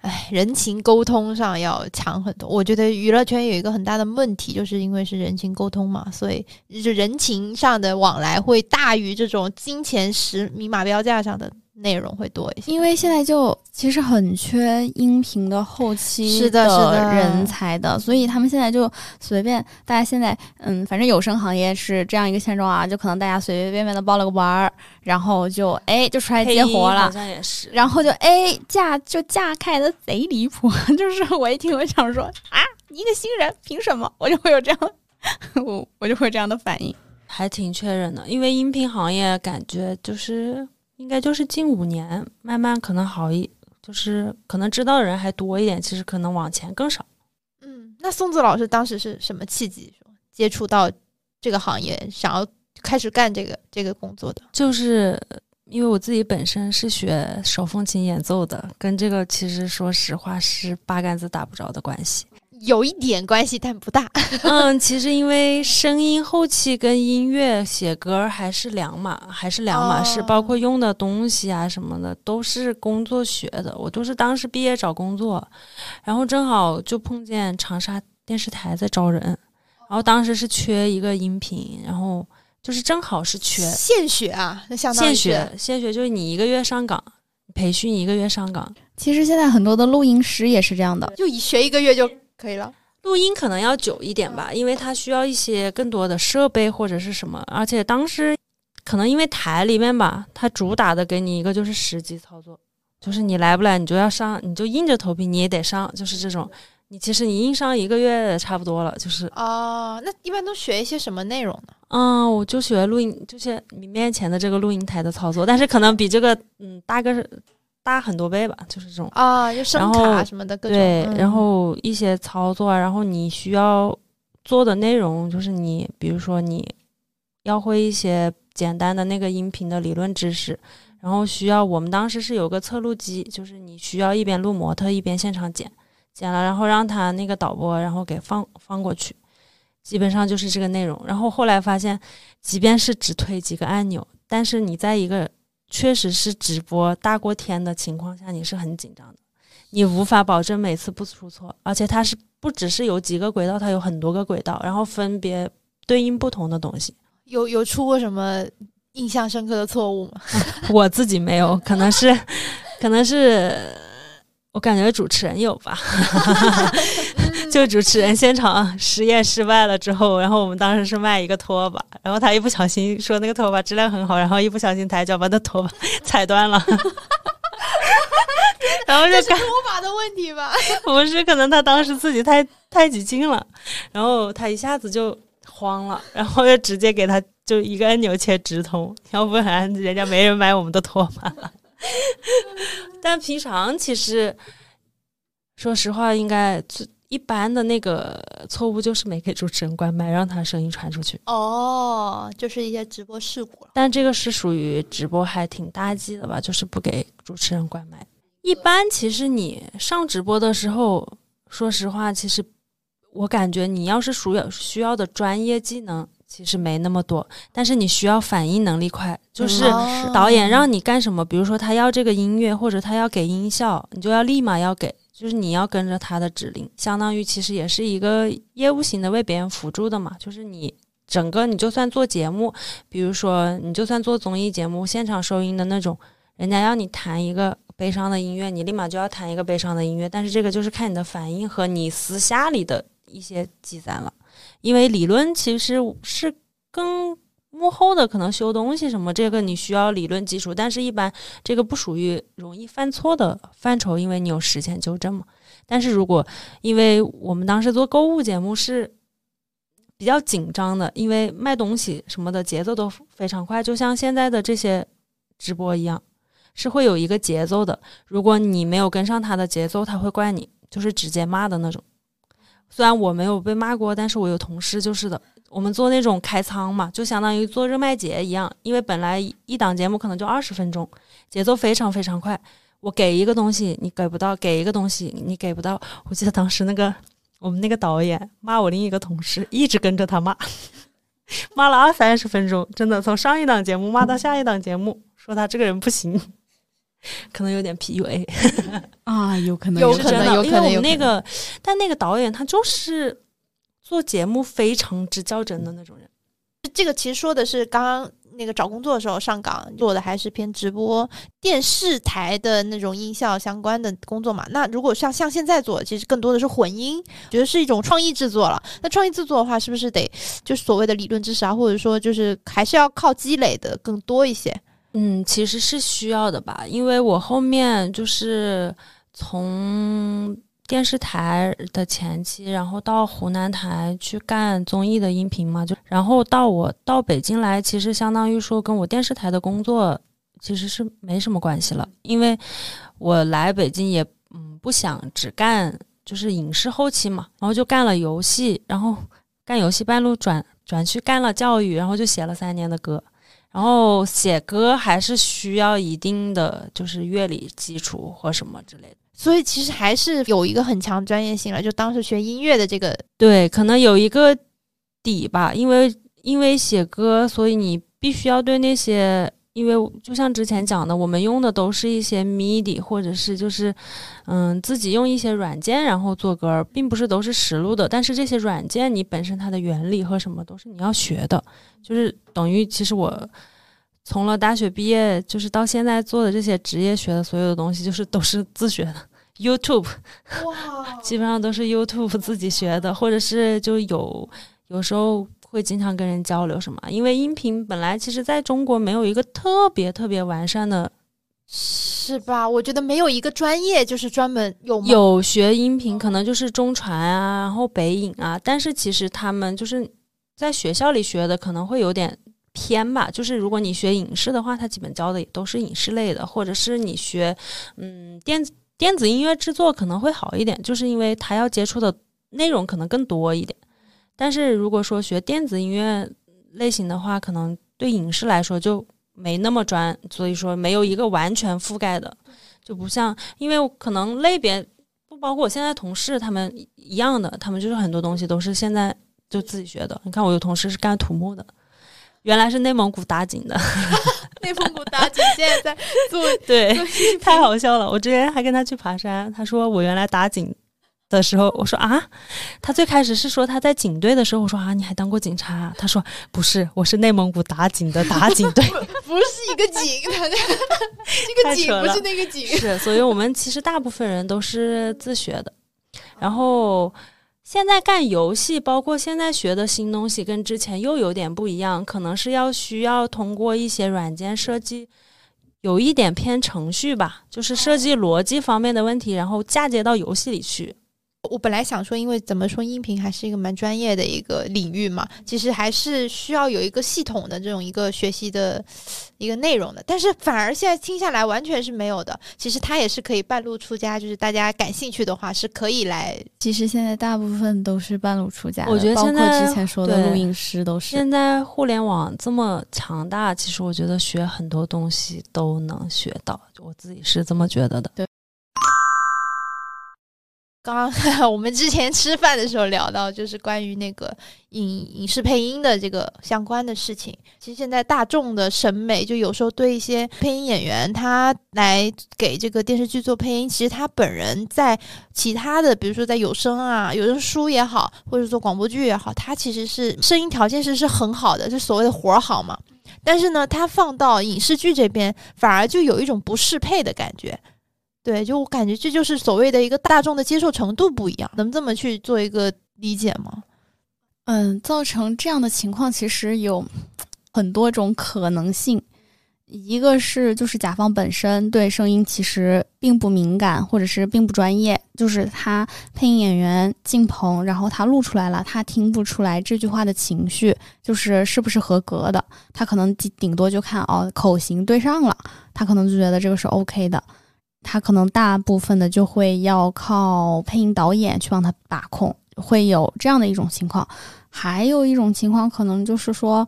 哎，人情沟通上要强很多。我觉得娱乐圈有一个很大的问题，就是因为是人情沟通嘛，所以就人情上的往来会大于这种金钱实明码标价上的。内容会多一些，因为现在就其实很缺音频的后期是的人才的，所以他们现在就随便，大家现在嗯，反正有声行业是这样一个现状啊，就可能大家随随便便的报了个班儿，然后就哎就出来接活了，好像也是，然后就哎价就价开的贼离谱，就是我一听我想说啊，一个新人凭什么？我就会有这样，我我就会这样的反应，还挺缺人的，因为音频行业感觉就是。应该就是近五年慢慢可能好一，就是可能知道的人还多一点，其实可能往前更少。嗯，那宋子老师当时是什么契机说接触到这个行业，想要开始干这个这个工作的？就是因为我自己本身是学手风琴演奏的，跟这个其实说实话是八竿子打不着的关系。有一点关系，但不大。嗯，其实因为声音后期跟音乐写歌还是两码，还是两码事，包括用的东西啊什么的，都是工作学的。我都是当时毕业找工作，然后正好就碰见长沙电视台在招人，然后当时是缺一个音频，然后就是正好是缺现学啊，那相当于现学，现学就是你一个月上岗，培训一个月上岗。其实现在很多的录音师也是这样的，就一学一个月就。可以了，录音可能要久一点吧，因为它需要一些更多的设备或者是什么，而且当时可能因为台里面吧，它主打的给你一个就是实际操作，就是你来不来你就要上，你就硬着头皮你也得上，就是这种。你其实你硬上一个月差不多了，就是哦。那一般都学一些什么内容呢？嗯，我就学录音，就是你面前的这个录音台的操作，但是可能比这个嗯大个是。大很多倍吧，就是这种啊，就声卡什么的各种。对，然后一些操作，然后你需要做的内容就是你，比如说你要会一些简单的那个音频的理论知识，然后需要我们当时是有个测录机，就是你需要一边录模特一边现场剪，剪了然后让他那个导播然后给放放过去，基本上就是这个内容。然后后来发现，即便是只推几个按钮，但是你在一个确实是直播大过天的情况下，你是很紧张的。你无法保证每次不出错，而且它是不只是有几个轨道，它有很多个轨道，然后分别对应不同的东西。有有出过什么印象深刻的错误吗？我自己没有，可能是，可能是我感觉主持人有吧。就主持人现场实验失败了之后，然后我们当时是卖一个拖把，然后他一不小心说那个拖把质量很好，然后一不小心抬脚把那拖把踩断了，然后就拖把的问题吧？不是，可能他当时自己太太起劲了，然后他一下子就慌了，然后就直接给他就一个按钮切直通，要不然人家没人买我们的拖把了。但平常其实说实话，应该最一般的那个错误就是没给主持人关麦，让他声音传出去。哦，就是一些直播事故了。但这个是属于直播还挺大忌的吧，就是不给主持人关麦。一般其实你上直播的时候，说实话，其实我感觉你要是属有需要的专业技能，其实没那么多，但是你需要反应能力快，就是哦导演让你干什么，比如说他要这个音乐或者他要给音效，你就要立马要给，就是你要跟着他的指令，相当于其实也是一个业务型的为别人辅助的嘛，就是你整个你就算做节目，比如说你就算做综艺节目现场收音的那种，人家要你弹一个悲伤的音乐，你立马就要弹一个悲伤的音乐，但是这个就是看你的反应和你私下里的一些积攒了，因为理论其实是更幕后的可能修东西什么，这个你需要理论基础，但是一般这个不属于容易犯错的范畴，因为你有时间纠正嘛。但是如果因为我们当时做购物节目是比较紧张的，因为卖东西什么的节奏都非常快，就像现在的这些直播一样，是会有一个节奏的。如果你没有跟上他的节奏，他会怪你，就是直接骂的那种。虽然我没有被骂过，但是我有同事就是的。我们做那种开仓嘛，就相当于做热卖节一样，因为本来一档节目可能就二十分钟，节奏非常非常快。我给一个东西你给不到，给一个东西你给不到。我记得当时那个我们那个导演骂我另一个同事，一直跟着他骂，骂了二三十分钟，真的从上一档节目骂到下一档节目，说他这个人不行，可能有点 PUA。啊，有可能有可能有可能因为我们那个，但那个导演他就是做节目非常之较真的那种人。这个其实说的是刚刚那个找工作的时候上岗做的还是偏直播电视台的那种音效相关的工作嘛。那如果像像现在做，其实更多的是混音，觉得是一种创意制作了。那创意制作的话，是不是得就是所谓的理论知识啊，或者说就是还是要靠积累的更多一些？嗯，其实是需要的吧，因为我后面就是从电视台的前期，然后到湖南台去干综艺的音频嘛，就然后到我到北京来，其实相当于说跟我电视台的工作其实是没什么关系了，因为我来北京也嗯不想只干就是影视后期嘛，然后就干了游戏，然后干游戏半路转转去干了教育，然后就写了三年的歌。然后写歌还是需要一定的就是乐理基础或什么之类的。所以其实还是有一个很强专业性了。就当时学音乐的这个，对，可能有一个底吧，因为因为写歌，所以你必须要对那些，因为就像之前讲的，我们用的都是一些 MIDI 或者是就是嗯自己用一些软件然后做歌，并不是都是实录的。但是这些软件你本身它的原理和什么都是你要学的，就是等于其实我。从了大学毕业，就是到现在做的这些职业学的所有的东西，就是都是自学的。YouTube 哇，基本上都是 YouTube 自己学的，或者是就有有时候会经常跟人交流什么。因为音频本来其实在中国没有一个特别特别完善的，是吧？我觉得没有一个专业就是专门有有学音频可能就是中传啊，然后北影啊，但是其实他们就是在学校里学的可能会有点。偏吧，就是如果你学影视的话，他基本教的也都是影视类的，或者是你学嗯电子电子音乐制作可能会好一点，就是因为他要接触的内容可能更多一点。但是如果说学电子音乐类型的话，可能对影视来说就没那么专，所以说没有一个完全覆盖的，就不像因为可能类别不包括我现在同事他们一样的，他们就是很多东西都是现在就自己学的。你看我有同事是干土木的。原来是内蒙古打井的，内蒙古打井现在在做对做太好笑了。我之前还跟他去爬山，他说我原来打井的时候，我说啊，他最开始是说他在警队的时候，我说啊，你还当过警察啊？他说不是，我是内蒙古打井的打井队。不是一个警，他 这这个井不是那个井。是，所以我们其实大部分人都是自学的。然后现在干游戏，包括现在学的新东西，跟之前又有点不一样，可能是要需要通过一些软件设计，有一点偏程序吧，就是设计逻辑方面的问题，然后嫁接到游戏里去。我本来想说，因为怎么说，音频还是一个蛮专业的一个领域嘛，其实还是需要有一个系统的这种一个学习的一个内容的。但是反而现在听下来完全是没有的。其实它也是可以半路出家，就是大家感兴趣的话是可以来。其实现在大部分都是半路出家，我觉得包括之前说的录音师都是。现在互联网这么强大，其实我觉得学很多东西都能学到，我自己是这么觉得的。刚刚我们之前吃饭的时候聊到，就是关于那个影影视配音的这个相关的事情。其实现在大众的审美，就有时候对一些配音演员，他来给这个电视剧做配音，其实他本人在其他的，比如说在有声啊、有声书也好，或者做广播剧也好，他其实是声音条件是是很好的，就所谓的活儿好嘛。但是呢，他放到影视剧这边，反而就有一种不适配的感觉。对，就我感觉这就是所谓的一个大众的接受程度不一样，能这么去做一个理解吗？嗯，造成这样的情况其实有很多种可能性。一个是就是甲方本身对声音其实并不敏感，或者是并不专业，就是他配音演员进棚，然后他录出来了，他听不出来这句话的情绪，就是是不是合格的，他可能顶顶多就看哦口型对上了，他可能就觉得这个是 OK 的。他可能大部分的就会要靠配音导演去帮他把控，会有这样的一种情况。还有一种情况可能就是说，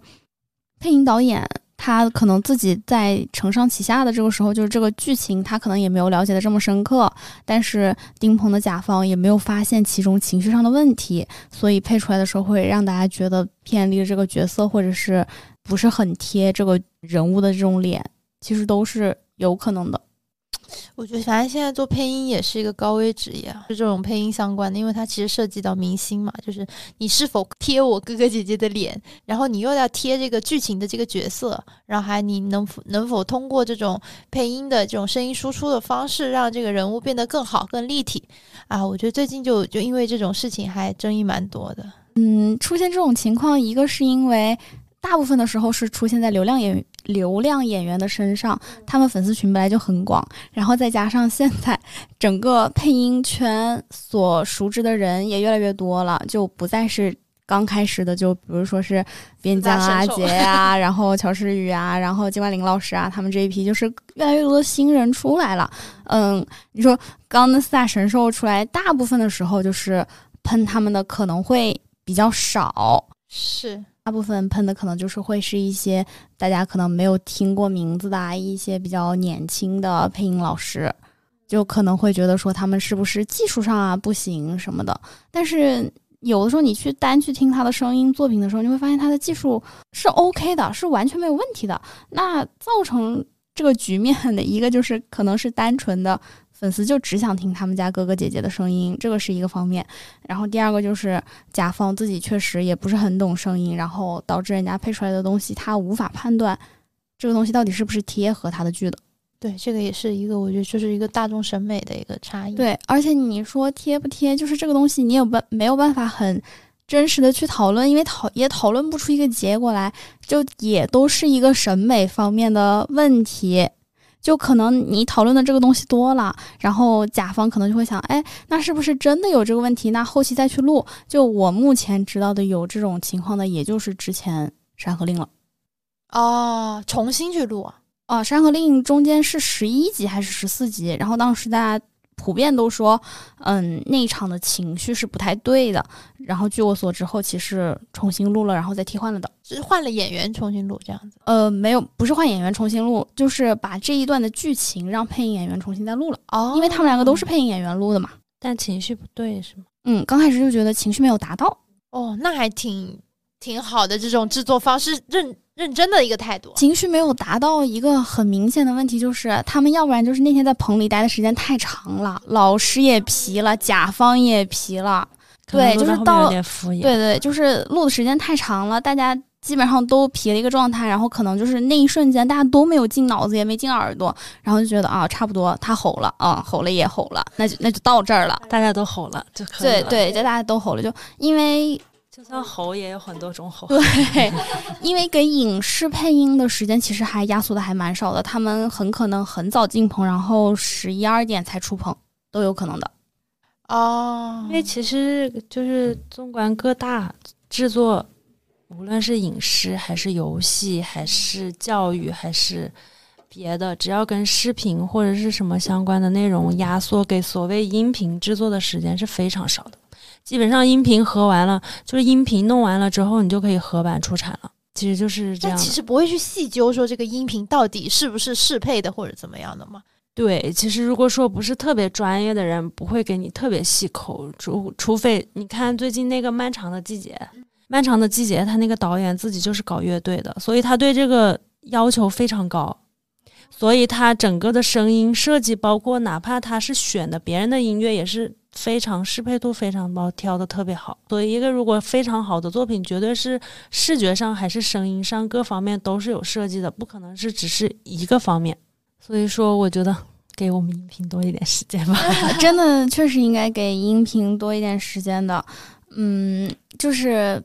配音导演他可能自己在承上启下的这个时候，就是这个剧情他可能也没有了解的这么深刻，但是丁鹏的甲方也没有发现其中情绪上的问题，所以配出来的时候会让大家觉得偏离了这个角色，或者是不是很贴这个人物的这种脸，其实都是有可能的。我觉得反正现在做配音也是一个高危职业啊，就这种配音相关的，因为它其实涉及到明星嘛，就是你是否贴我哥哥姐姐的脸，然后你又要贴这个剧情的这个角色，然后还你能否能否通过这种配音的这种声音输出的方式，让这个人物变得更好、更立体啊？我觉得最近就就因为这种事情还争议蛮多的。嗯，出现这种情况，一个是因为大部分的时候是出现在流量演流量演员的身上，他们粉丝群本来就很广，然后再加上现在整个配音圈所熟知的人也越来越多了，就不再是刚开始的，就比如说是边疆阿杰啊，然后乔诗雨啊，然后金万玲老师啊，他们这一批就是越来越多的新人出来了。嗯，你说刚刚那四大神兽出来，大部分的时候就是喷他们的可能会比较少，是，大部分喷的可能就是会是一些大家可能没有听过名字的一些比较年轻的配音老师，就可能会觉得说他们是不是技术上啊不行什么的。但是有的时候你去单去听他的声音作品的时候，你会发现他的技术是 OK 的，是完全没有问题的。那造成这个局面的一个就是可能是单纯的。粉丝就只想听他们家哥哥姐姐的声音，这个是一个方面。然后第二个就是甲方自己确实也不是很懂声音，然后导致人家配出来的东西他无法判断这个东西到底是不是贴合他的剧的。对，这个也是一个我觉得就是一个大众审美的一个差异。对，而且你说贴不贴，就是这个东西你有办没有办法很真实的去讨论，因为讨也讨论不出一个结果来，就也都是一个审美方面的问题。就可能你讨论的这个东西多了，然后甲方可能就会想，哎，那是不是真的有这个问题？那后期再去录。就我目前知道的有这种情况的，也就是之前《山河令》了。哦，重新去录啊？哦，《山河令》中间是十一集还是十四集？然后当时大家普遍都说，嗯，那一场的情绪是不太对的。然后据我所知，后期是重新录了，然后再替换了的。是换了演员重新录这样子？呃，没有，不是换演员重新录，就是把这一段的剧情让配音演员重新再录了。哦，因为他们两个都是配音演员录的嘛。但情绪不对是吗？嗯，刚开始就觉得情绪没有达到。哦，那还挺挺好的，这种制作方式认认真的一个态度。情绪没有达到一个很明显的问题，就是他们要不然就是那天在棚里待的时间太长了，老师也疲了，甲方也疲了，对，就是到。对对，就是录的时间太长了，大家基本上都疲了一个状态，然后可能就是那一瞬间大家都没有进脑子，也没进耳朵，然后就觉得啊，差不多他吼了，啊，吼了也吼了，那就那就到这儿了。大家都吼了就可以了。对对，就大家都吼了，就因为就算吼也有很多种吼。对，因为给影视配音的时间其实还压缩的还蛮少的，他们很可能很早进棚，然后十一二点才出棚都有可能的。哦因为其实就是纵观各大制作，无论是影视还是游戏，还是教育，还是别的，只要跟视频或者是什么相关的内容，压缩给所谓音频制作的时间是非常少的。基本上音频合完了，就是音频弄完了之后，你就可以合版出产了。其实就是这样其实不会去细究说这个音频到底是不是适配的或者怎么样的吗？对，其实如果说不是特别专业的人，不会给你特别细抠，除除非你看最近那个《漫长的季节》，《漫长的季节》，他那个导演自己就是搞乐队的，所以他对这个要求非常高，所以他整个的声音设计，包括哪怕他是选的别人的音乐，也是非常适配度非常高，挑的特别好。所以一个如果非常好的作品，绝对是视觉上还是声音上各方面都是有设计的，不可能是只是一个方面。所以说，我觉得给我们音频多一点时间吧。真的确实应该给音频多一点时间的。嗯，就是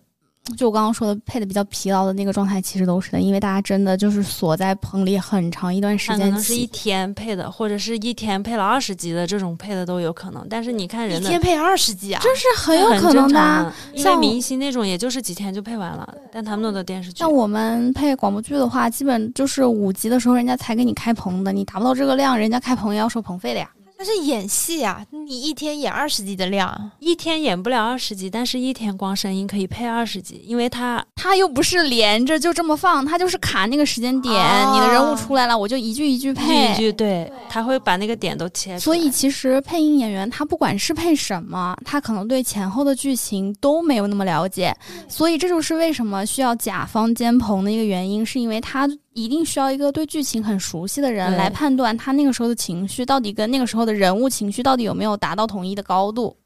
就我刚刚说的，配的比较疲劳的那个状态，其实都是的，因为大家真的就是锁在棚里很长一段时间它可能是一。天配的，或者是一天配了二十集的这种配的都有可能。但是你看一人的天配二十集啊，这是很有可能的啊。因为像明星那种也就是几天就配完了，但他们弄的电视剧像我们配广播剧的话，基本就是五集的时候，人家才给你开棚的，你达不到这个量，人家开棚也要收棚费的呀。那是演戏啊，你一天演二十集的量，一天演不了二十集，但是一天光声音可以配二十集，因为它它又不是连着就这么放，它就是卡那个时间点，哦你的人物出来了，我就一句一句一句配。一句对，他会把那个点都切。所以其实配音演员他不管是配什么，他可能对前后的剧情都没有那么了解，所以这就是为什么需要甲方监棚的一个原因，是因为他一定需要一个对剧情很熟悉的人来判断他那个时候的情绪到底跟那个时候的人物情绪到底有没有达到统一的高度。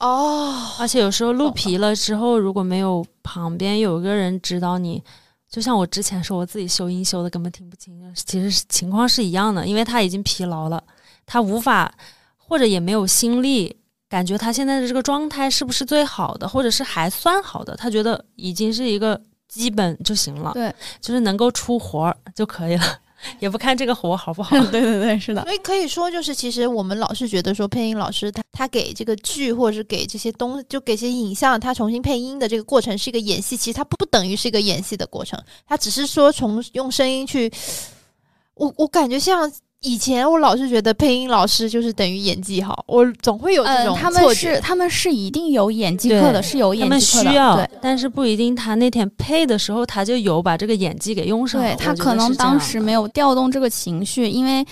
哦，而且有时候录皮了之后，如果没有旁边有一个人指导你，就像我之前说我自己修音修的根本听不清，其实情况是一样的，因为他已经疲劳了，他无法或者也没有心力，感觉他现在的这个状态是不是最好的，或者是还算好的，他觉得已经是一个基本就行了，对，就是能够出活儿就可以了，也不看这个活好不好。对对对，是的。所以可以说，就是其实我们老是觉得说，配音老师他他给这个剧或者是给这些东，就给些影像，他重新配音的这个过程是一个演戏，其实它不等于是一个演戏的过程，他只是说从用声音去，我我感觉像。以前我老是觉得配音老师就是等于演技好，我总会有这嗯，种他们错觉。是他们是一定有演技课的，是有演技课的，需要对，但是不一定。他那天配的时候，他就有把这个演技给用上了。对他可能当时没有调动这个情绪，因为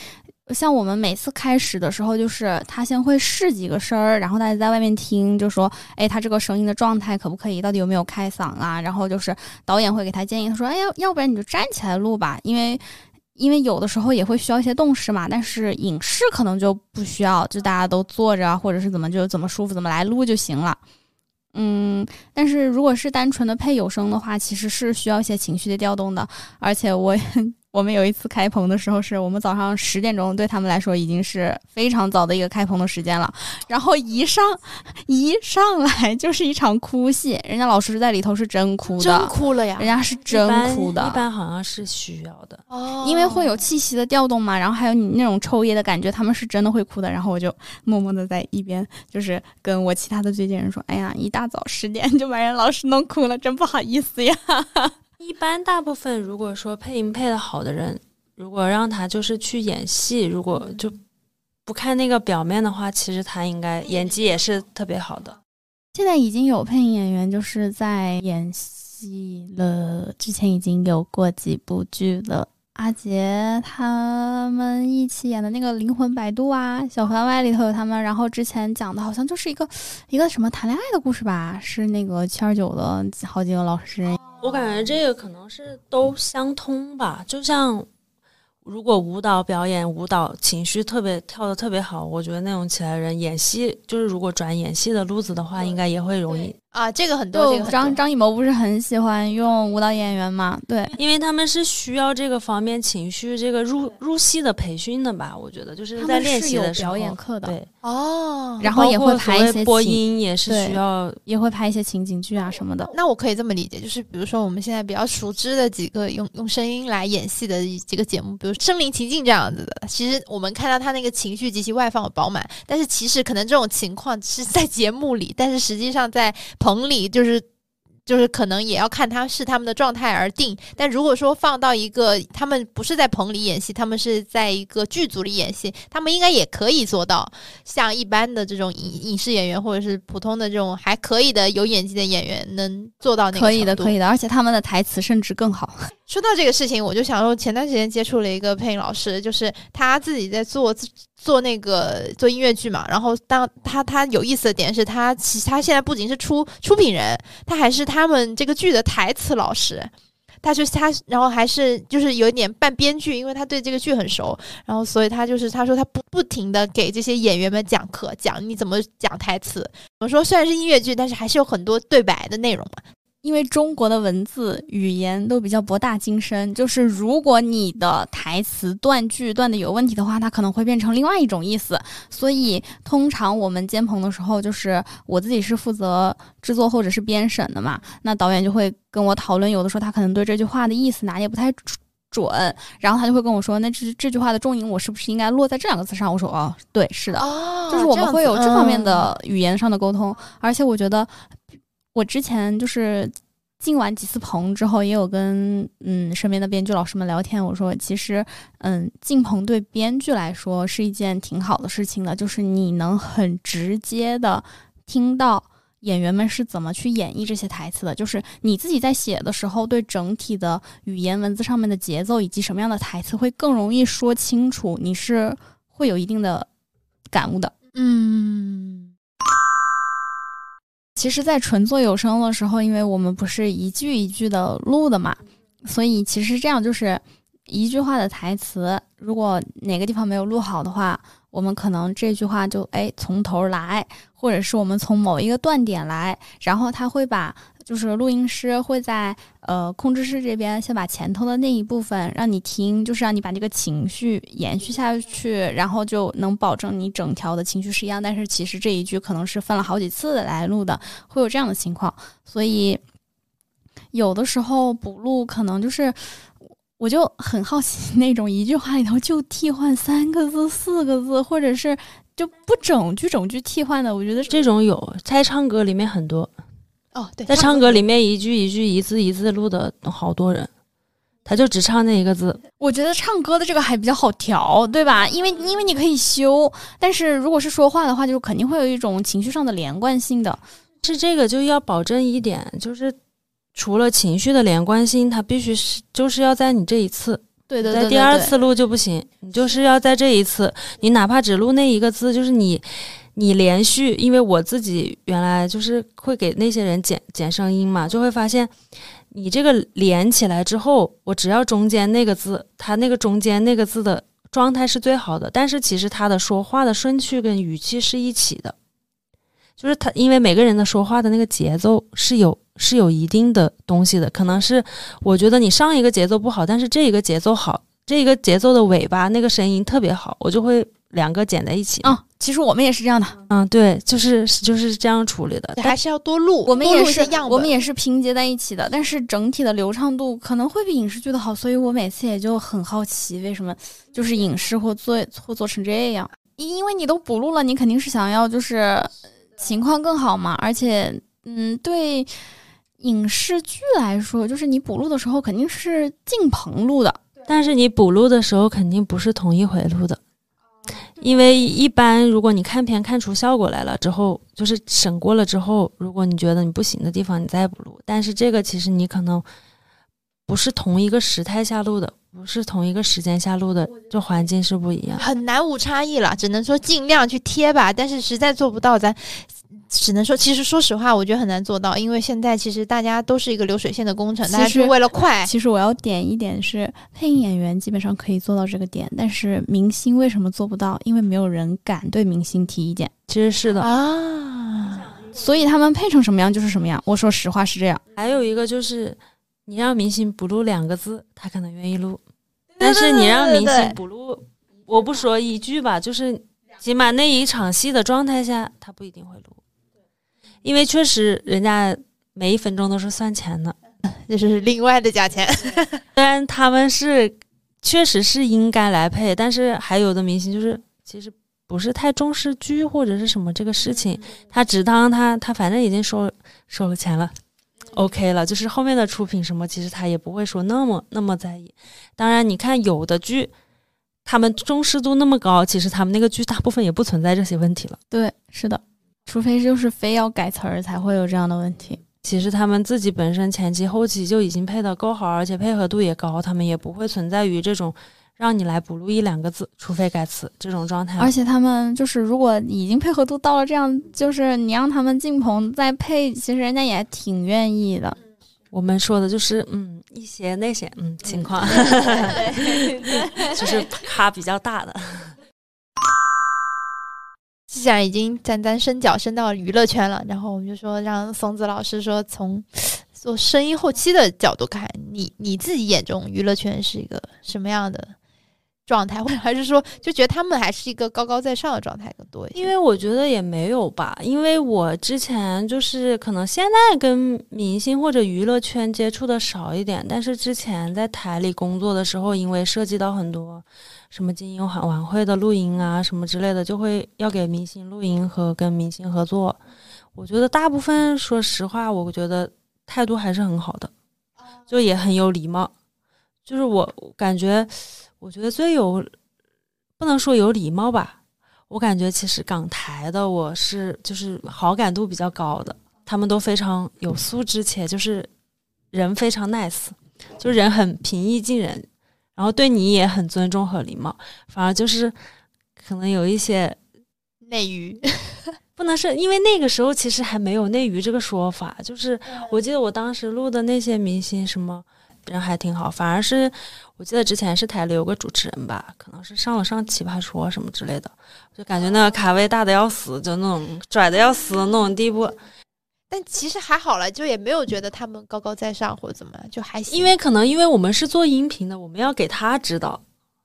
像我们每次开始的时候，就是他先会试几个声儿，然后大家在外面听，就说，哎，他这个声音的状态可不可以？到底有没有开嗓啊？然后就是导演会给他建议，他说，哎，要要不然你就站起来录吧，因为。因为有的时候也会需要一些动势嘛，但是影视可能就不需要，就大家都坐着，或者是怎么就怎么舒服怎么来录就行了。嗯，但是如果是单纯的配有声的话，其实是需要一些情绪的调动的。而且我我们有一次开棚的时候，是我们早上十点钟，对他们来说已经是非常早的一个开棚的时间了。然后一上一上来就是一场哭戏，人家老师在里头是真哭真的，哭了呀人！家是真一般哭的一。般好像是需要的。哦因为会有气息的调动嘛，然后还有你那种抽噎的感觉，他们是真的会哭的。然后我就默默的在一边，就是跟我其他的推荐人说：“哎呀，一大早十点就把人老师弄哭了，真不好意思呀。一般大部分如果说配音配的好的人，如果让他就是去演戏，如果就不看那个表面的话，其实他应该演技也是特别好的。”现在已经有配音演员就是在演戏了，之前已经有过几部剧了。阿杰他们一起演的那个《灵魂摆渡》啊，《小番外》里头有他们。然后之前讲的好像就是一个一个什么谈恋爱的故事吧，是那个七二九的好几个老师我感觉这个可能是都相通吧，就像如果舞蹈表演，舞蹈情绪特别跳的特别好，我觉得那种起来人演戏，就是如果转演戏的路子的话，应该也会容易，啊，这个很多，这个很多张张艺谋不是很喜欢用舞蹈演员嘛？对，因为他们是需要这个方面情绪这个入入戏的培训的吧？我觉得就是在他们是有练习的时候表演课的，对，哦。然后也会拍一些播音也是需要也会拍一些情景剧啊什么的。那我可以这么理解，就是比如说我们现在比较熟知的几个用用声音来演戏的几个节目，比如《身临其境》这样子的，其实我们看到他那个情绪极其外放饱满，但是其实可能这种情况是在节目里，但是实际上在棚里就是。就是可能也要看他是他们的状态而定，但如果说放到一个他们不是在棚里演戏，他们是在一个剧组里演戏，他们应该也可以做到像一般的这种影影视演员或者是普通的这种还可以的有演技的演员能做到那个可以的，可以。以的，而且他们的台词甚至更好。说到这个事情，我就想说，前段时间接触了一个配音老师，就是他自己在做做那个做音乐剧嘛。然后当他他有意思的点是他其他现在不仅是出出品人，他还是他们这个剧的台词老师。他就他，然后还是就是有一点半编剧，因为他对这个剧很熟，然后所以他就是他说他不不停的给这些演员们讲课，讲你怎么讲台词。怎么说？虽然是音乐剧，但是还是有很多对白的内容嘛。因为中国的文字语言都比较博大精深，就是如果你的台词断句断的有问题的话，它可能会变成另外一种意思。所以通常我们监棚的时候，就是我自己是负责制作或者是编审的嘛，那导演就会跟我讨论，有的时候他可能对这句话的意思拿捏不太准，然后他就会跟我说，那这这句话的重音我是不是应该落在这两个字上？我说哦，对，是的。哦就是我们会有这方面嗯的语言上的沟通，而且我觉得我之前就是进完几次棚之后，也有跟嗯身边的编剧老师们聊天，我说其实嗯进棚对编剧来说是一件挺好的事情的，就是你能很直接的听到。演员们是怎么去演绎这些台词的？就是你自己在写的时候，对整体的语言文字上面的节奏以及什么样的台词会更容易说清楚，你是会有一定的感悟的。嗯，其实，在纯做有声的时候，因为我们不是一句一句的录的嘛，所以其实这样就是一句话的台词，如果哪个地方没有录好的话，我们可能这句话就哎从头来，或者是我们从某一个断点来，然后他会把就是录音师会在呃控制室这边先把前头的那一部分让你听，就是让你把这个情绪延续下去，然后就能保证你整条的情绪是一样。但是其实这一句可能是分了好几次来录的，会有这样的情况，所以有的时候补录可能就是。我就很好奇，那种一句话里头就替换三个字、四个字，或者是就不整句整句替换的，我觉得这种有在唱歌里面很多，哦，对，在唱歌里面一句一句一字一字录的好多人，他就只唱那一个字。我觉得唱歌的这个还比较好调，对吧？因为因为你可以修，但是如果是说话的话，就肯定会有一种情绪上的连贯性的。是这个就要保证一点，就是除了情绪的连贯性，它必须是就是要在你这一次，对对对在第二次录就不行，你就是要在这一次，你哪怕只录那一个字，就是你你连续，因为我自己原来就是会给那些人剪剪声音嘛，就会发现你这个连起来之后，我只要中间那个字，它那个中间那个字的状态是最好的，但是其实他的说话的顺序跟语气是一起的。就是他，因为每个人的说话的那个节奏是有是有一定的东西的，可能是我觉得你上一个节奏不好，但是这一个节奏好，这一个节奏的尾巴那个声音特别好，我就会两个剪在一起。啊、其实我们也是这样的，嗯，对，就是就是这样处理的。对还是要多录，我们也是一样。我们也是拼接在一起的，但是整体的流畅度可能会比影视剧的好，所以我每次也就很好奇，为什么就是影视或做或做成这样？因因为你都补录了，你肯定是想要就是情况更好嘛，而且嗯，对影视剧来说，就是你补录的时候肯定是进棚录的，但是你补录的时候肯定不是同一回录的，因为一般如果你看片看出效果来了之后，就是审过了之后，如果你觉得你不行的地方，你再补录。但是这个其实你可能不是同一个时态下录的，不是同一个时间下录的，就环境是不一样。很难无差异了，只能说尽量去贴吧，但是实在做不到，咱只能说，其实说实话，我觉得很难做到，因为现在其实大家都是一个流水线的工程，其大家是为了快。其实我要点一点是，配音演员基本上可以做到这个点，但是明星为什么做不到？因为没有人敢对明星提意见，其实是的。啊，所以他们配成什么样就是什么样。我说实话是这样。还有一个就是，你让明星不录两个字，他可能愿意录，但是你让明星不录，我不说一句吧，就是起码那一场戏的状态下，他不一定会录，因为确实人家每一分钟都是算钱的。这是另外的价钱。虽然他们是确实是应该来配，但是还有的明星就是其实不是太重视剧或者是什么这个事情，他只当他他反正已经收收了钱了。OK 了，就是后面的出品什么，其实他也不会说那么那么在意。当然，你看有的剧，他们重视度那么高，其实他们那个剧大部分也不存在这些问题了。对，是的，除非就是非要改词儿才会有这样的问题。其实他们自己本身前期后期就已经配的够好，而且配合度也高，他们也不会存在于这种让你来补录一两个字，除非改词这种状态。而且他们就是，如果已经配合度到了这样，就是你让他们进棚再配，其实人家也挺愿意的。我们说的就是嗯一些那些嗯情况，就是咖比较大的。既然已经沾沾身脚伸到娱乐圈了，然后我们就说让松子老师说从做声音后期的角度看，你你自己眼中娱乐圈是一个什么样的状态，或者还是说就觉得他们还是一个高高在上的状态更多一些？因为我觉得也没有吧，因为我之前就是可能现在跟明星或者娱乐圈接触的少一点，但是之前在台里工作的时候，因为涉及到很多什么金鹰晚晚会的录音啊什么之类的，就会要给明星录音和跟明星合作。我觉得大部分说实话，我觉得态度还是很好的，就也很有礼貌。就是我感觉，我觉得最有不能说有礼貌吧，我感觉其实港台的我是就是好感度比较高的，他们都非常有素质，且就是人非常 nice，就人很平易近人，然后对你也很尊重和礼貌。反而就是可能有一些内娱 不能是因为那个时候其实还没有内娱这个说法，就是我记得我当时录的那些明星什么人还挺好，反而是我记得之前是台里有个主持人吧，可能是上了上奇葩说什么之类的，就感觉那个卡位大的要死，就那种拽的要死的那种地步。但其实还好了，就也没有觉得他们高高在上或者怎么样，就还行。因为可能因为我们是做音频的，我们要给他指导，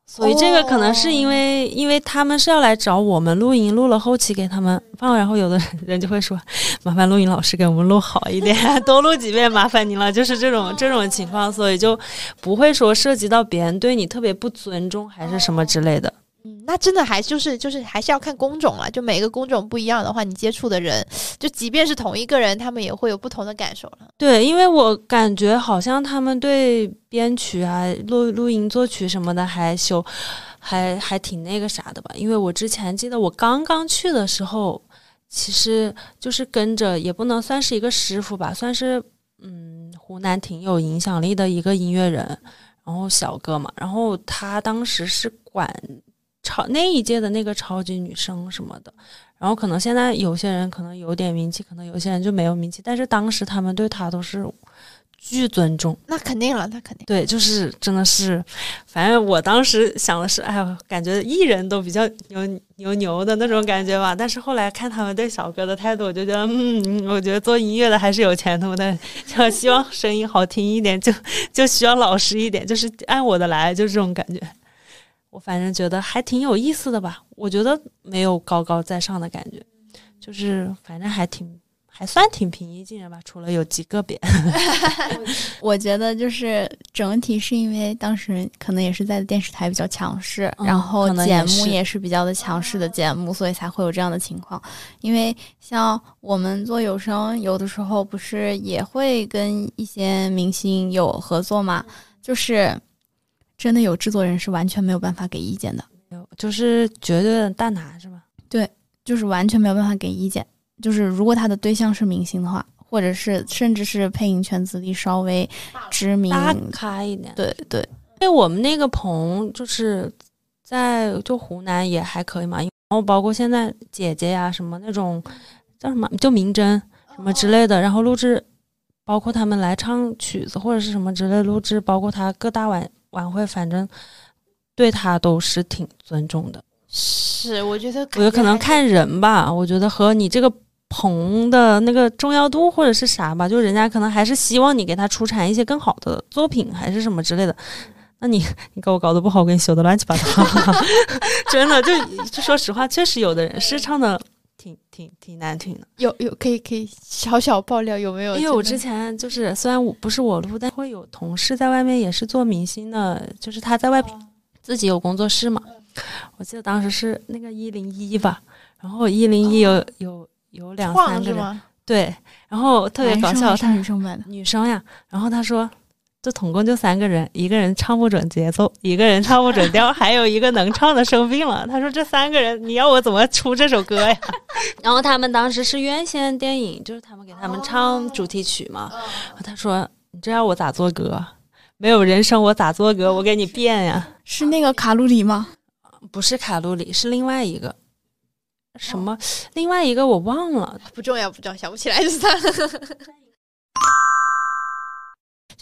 所以这个可能是因为、因为他们是要来找我们录音，录了后期给他们放，然后有的人 就会说，麻烦录音老师给我们录好一点，多录几遍，麻烦您了，就是这种这种情况，所以就不会说涉及到别人对你特别不尊重还是什么之类的。嗯，那真的还就是就是还是要看工种了，就每个工种不一样的话，你接触的人，就即便是同一个人，他们也会有不同的感受了。对，因为我感觉好像他们对编曲啊、录录音、作曲什么的还修，还还挺那个啥的吧。因为我之前记得我刚刚去的时候，其实就是跟着，也不能算是一个师傅吧，算是嗯湖南挺有影响力的一个音乐人，然后小哥嘛，然后他当时是管超那一届的那个超级女生什么的。然后可能现在有些人可能有点名气，可能有些人就没有名气，但是当时他们对她都是巨尊重。那肯定了，那肯定。对，就是真的是，反正我当时想的是，哎呦，感觉艺人都比较牛牛牛的那种感觉吧。但是后来看他们对小哥的态度，我就觉得，嗯，我觉得做音乐的还是有前途的。就希望声音好听一点，就就需要老实一点，就是按我的来，就这种感觉。我反正觉得还挺有意思的吧，我觉得没有高高在上的感觉，就是反正还挺还算挺平易近人吧，除了有极个别。我觉得就是整体是因为当时可能也是在电视台比较强势，嗯然后节目也是比较的强势的节目，所以才会有这样的情况。因为像我们做有声，有的时候不是也会跟一些明星有合作嘛，就是真的有制作人是完全没有办法给意见的，有就是绝对的大拿是吧？对就是完全没有办法给意见。就是如果他的对象是明星的话，或者是甚至是配音圈子里稍微知名，大咖一点。对对，因为我们那个棚就是在就湖南也还可以嘛，然后包括现在姐姐呀什么那种叫什么，就明侦什么之类的，然后录制，包括他们来唱曲子或者是什么之类录制，包括他各大晚晚会，反正对他都是挺尊重的。是，我觉得我觉得可能看人吧，我觉得和你这个棚的那个重要度或者是啥吧，就人家可能还是希望你给他出产一些更好的作品，还是什么之类的。那你你给我搞得不好，我给你修的乱七八糟。真的，就就说实话，确实有的人是唱的挺挺挺难听的。有有可以可以小小爆料有没有？因为我之前就是虽然我不是我录，但会有同事在外面也是做明星的，就是他在外自己有工作室嘛。我记得当时是那个一零一吧，然后一零一有有有两三个人，对，然后特别搞笑，他女生版的女生呀，然后他说。这总共就三个人，一个人唱不准节奏，一个人唱不准调，还有一个能唱的生病了。他说：“这三个人，你要我怎么出这首歌呀？” 然后他们当时是院线电影，就是他们给他们唱主题曲嘛。他说：“你这要我咋做歌？没有人声，我咋做歌？我给你变呀。”是那个卡路里吗？不是卡路里，是另外一个什么？另外一个我忘了，不重要，不重要，想不起来就算了。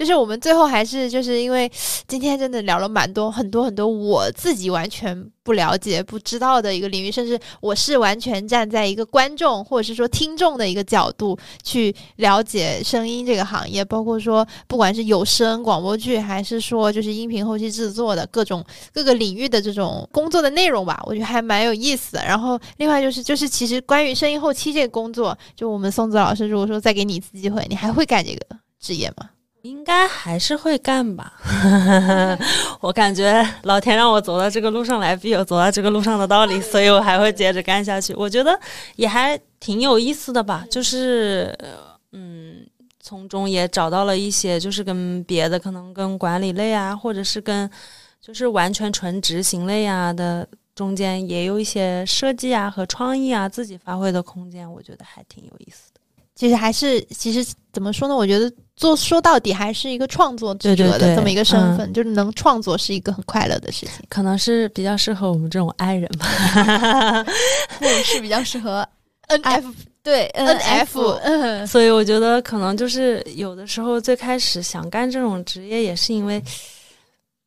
就是我们最后还是就是因为今天真的聊了蛮多很多很多我自己完全不了解不知道的一个领域，甚至我是完全站在一个观众或者是说听众的一个角度去了解声音这个行业，包括说不管是有声广播剧还是说就是音频后期制作的各种各个领域的这种工作的内容吧，我觉得还蛮有意思的。然后另外就是就是其实关于声音后期这个工作，就我们松子老师如果说再给你一次机会，你还会干这个职业吗？应该还是会干吧，我感觉老天让我走到这个路上来，必有走到这个路上的道理，所以我还会接着干下去。我觉得也还挺有意思的吧，就是嗯，从中也找到了一些，就是跟别的可能跟管理类啊，或者是跟就是完全纯执行类啊的中间，也有一些设计啊和创意啊自己发挥的空间，我觉得还挺有意思。其实还是，其实怎么说呢？我觉得做说到底还是一个创作者的这么一个身份，就是能创作是一个很快乐的事情。可能是比较适合我们这种爱人吧，或者是比较适合 N F 对 N F。所以我觉得可能就是有的时候最开始想干这种职业，也是因为。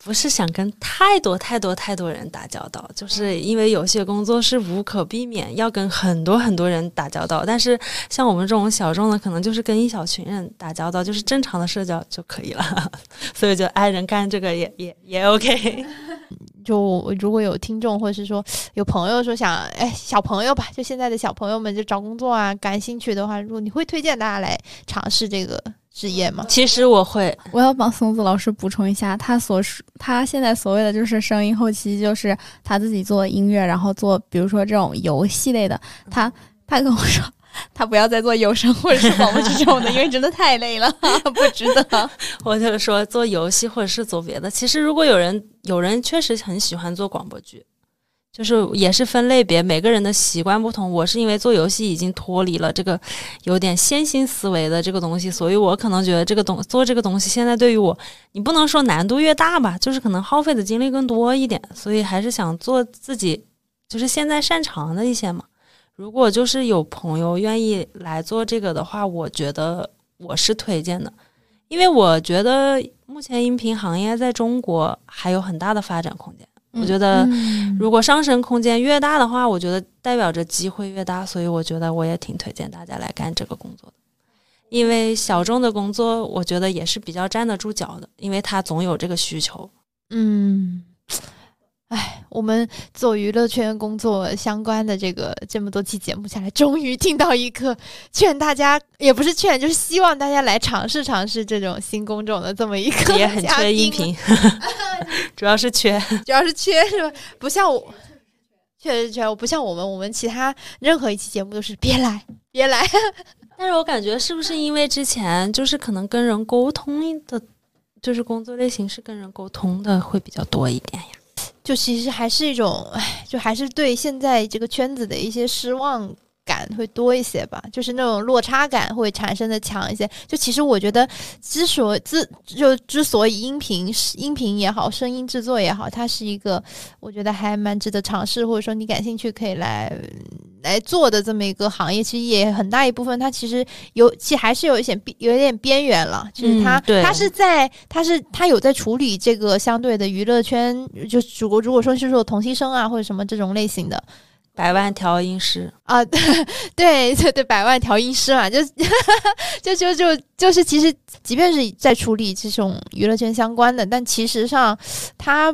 不是想跟太多太多太多人打交道，就是因为有些工作是无可避免要跟很多很多人打交道。但是像我们这种小众的，可能就是跟一小群人打交道，就是正常的社交就可以了。所以就爱人干这个也也也 OK。就如果有听众或者是说 有朋友说想哎小朋友吧，就现在的小朋友们就找工作啊，感兴趣的话，如果你会推荐大家来尝试这个。职业吗？其实我会，我要帮松子老师补充一下，他所说他现在所谓的就是声音后期，就是他自己做音乐，然后做比如说这种游戏类的。他他跟我说，他不要再做有声或者是广播剧这种的，因为真的太累了，不值得。我就说做游戏或者是做别的。其实如果有人有人确实很喜欢做广播剧。就是也是分类别，每个人的习惯不同。我是因为做游戏已经脱离了这个有点线性思维的这个东西，所以我可能觉得这个东做这个东西现在对于我，你不能说难度越大吧，就是可能耗费的精力更多一点，所以还是想做自己就是现在擅长的一些嘛。如果就是有朋友愿意来做这个的话，我觉得我是推荐的，因为我觉得目前音频行业在中国还有很大的发展空间。我觉得，如果上升空间越大的话，我觉得代表着机会越大，所以我觉得我也挺推荐大家来干这个工作的。因为小众的工作，我觉得也是比较站得住脚的，因为它总有这个需求。嗯。哎，我们做娱乐圈工作相关的这个这么多期节目下来，终于听到一个劝大家，也不是劝，就是希望大家来尝试尝试这种新工种的这么一个。也很缺音频，主要是缺，主要是缺是吧？不像我，确实缺。我不像我们，我们其他任何一期节目都是别来，别来。但是我感觉是不是因为之前就是可能跟人沟通的，就是工作类型是跟人沟通的会比较多一点呀？就其实还是一种，哎，就还是对现在这个圈子的一些失望感会多一些吧，就是那种落差感会产生的强一些。就其实我觉得，之所之就之所以音频音频也好，声音制作也好，它是一个我觉得还蛮值得尝试，或者说你感兴趣可以来来做的这么一个行业，其实也很大一部分，它其实有，其实还是有一些边有一点边缘了。就是它，嗯它是在，它是它有在处理这个相对的娱乐圈，就如果如果说是说同期生啊或者什么这种类型的百万调音师，啊，对对对，百万调音师嘛，就 就就就就是，其实即便是在处理这种娱乐圈相关的，但其实上它。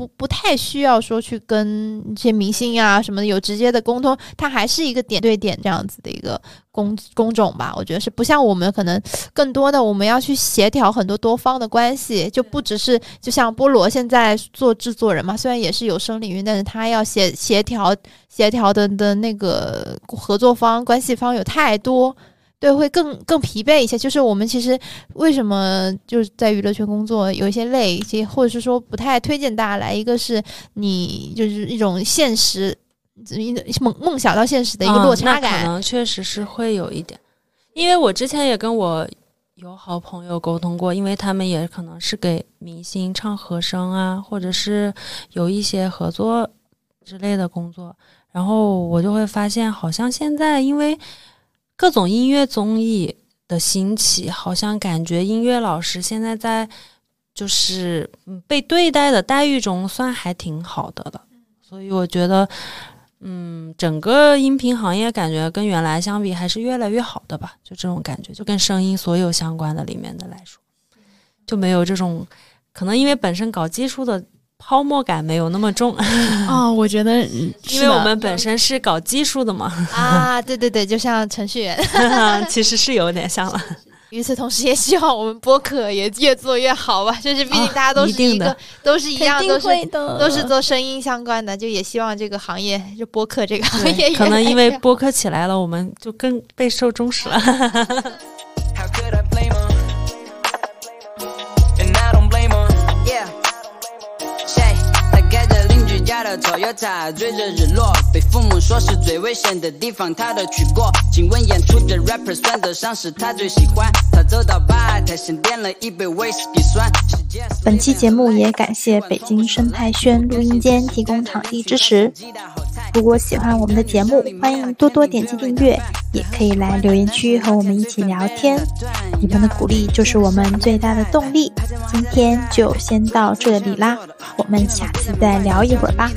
不不太需要说去跟一些明星啊什么的有直接的沟通，它还是一个点对点这样子的一个工工种吧。我觉得是不像我们可能更多的我们要去协调很多多方的关系，就不只是就像菠萝现在做制作人嘛，虽然也是有声领域，但是他要协协调协调的的那个合作方关系方有太多。对，会更更疲惫一些。就是我们其实为什么就是在娱乐圈工作有一些累，一些或者是说不太推荐大家来。一个是你就是一种现实，一梦梦想到现实的一个落差啊、那可。能确实是会有一点，因为我之前也跟我有好朋友沟通过，因为他们也可能是给明星唱和声啊，或者是有一些合作之类的工作，然后我就会发现，好像现在因为各种音乐综艺的兴起，好像感觉音乐老师现在在就是被对待的待遇中算还挺好的了，所以我觉得。嗯，整个音频行业感觉跟原来相比还是越来越好的吧，就这种感觉，就跟声音所有相关的里面的来说，就没有这种可能因为本身搞技术的泡沫感没有那么重，哦，我觉得，嗯 因为我们本身是搞技术的嘛，啊，对对对，就像程序员。其实是有点像了。与此同时，也希望我们播客也越做越好吧。就是毕竟大家都是一个，一定的都是一样，都是会，都是做声音相关的，就也希望这个行业，就播客这个行业，可能因为播客起来了，我们就更备受重视了。的 Toyota，追着日落，被父母说是最危险的地方，他都去过。请问演出的 rapper 算得上是他最喜欢？他走到吧台，先点了一杯威士忌酸。本期节目也感谢北京生态轩录音间提供场地支持。如果喜欢我们的节目，欢迎多多点击订阅，也可以来留言区和我们一起聊天。你们的鼓励就是我们最大的动力。今天就先到这里啦，我们下次再聊一会儿吧，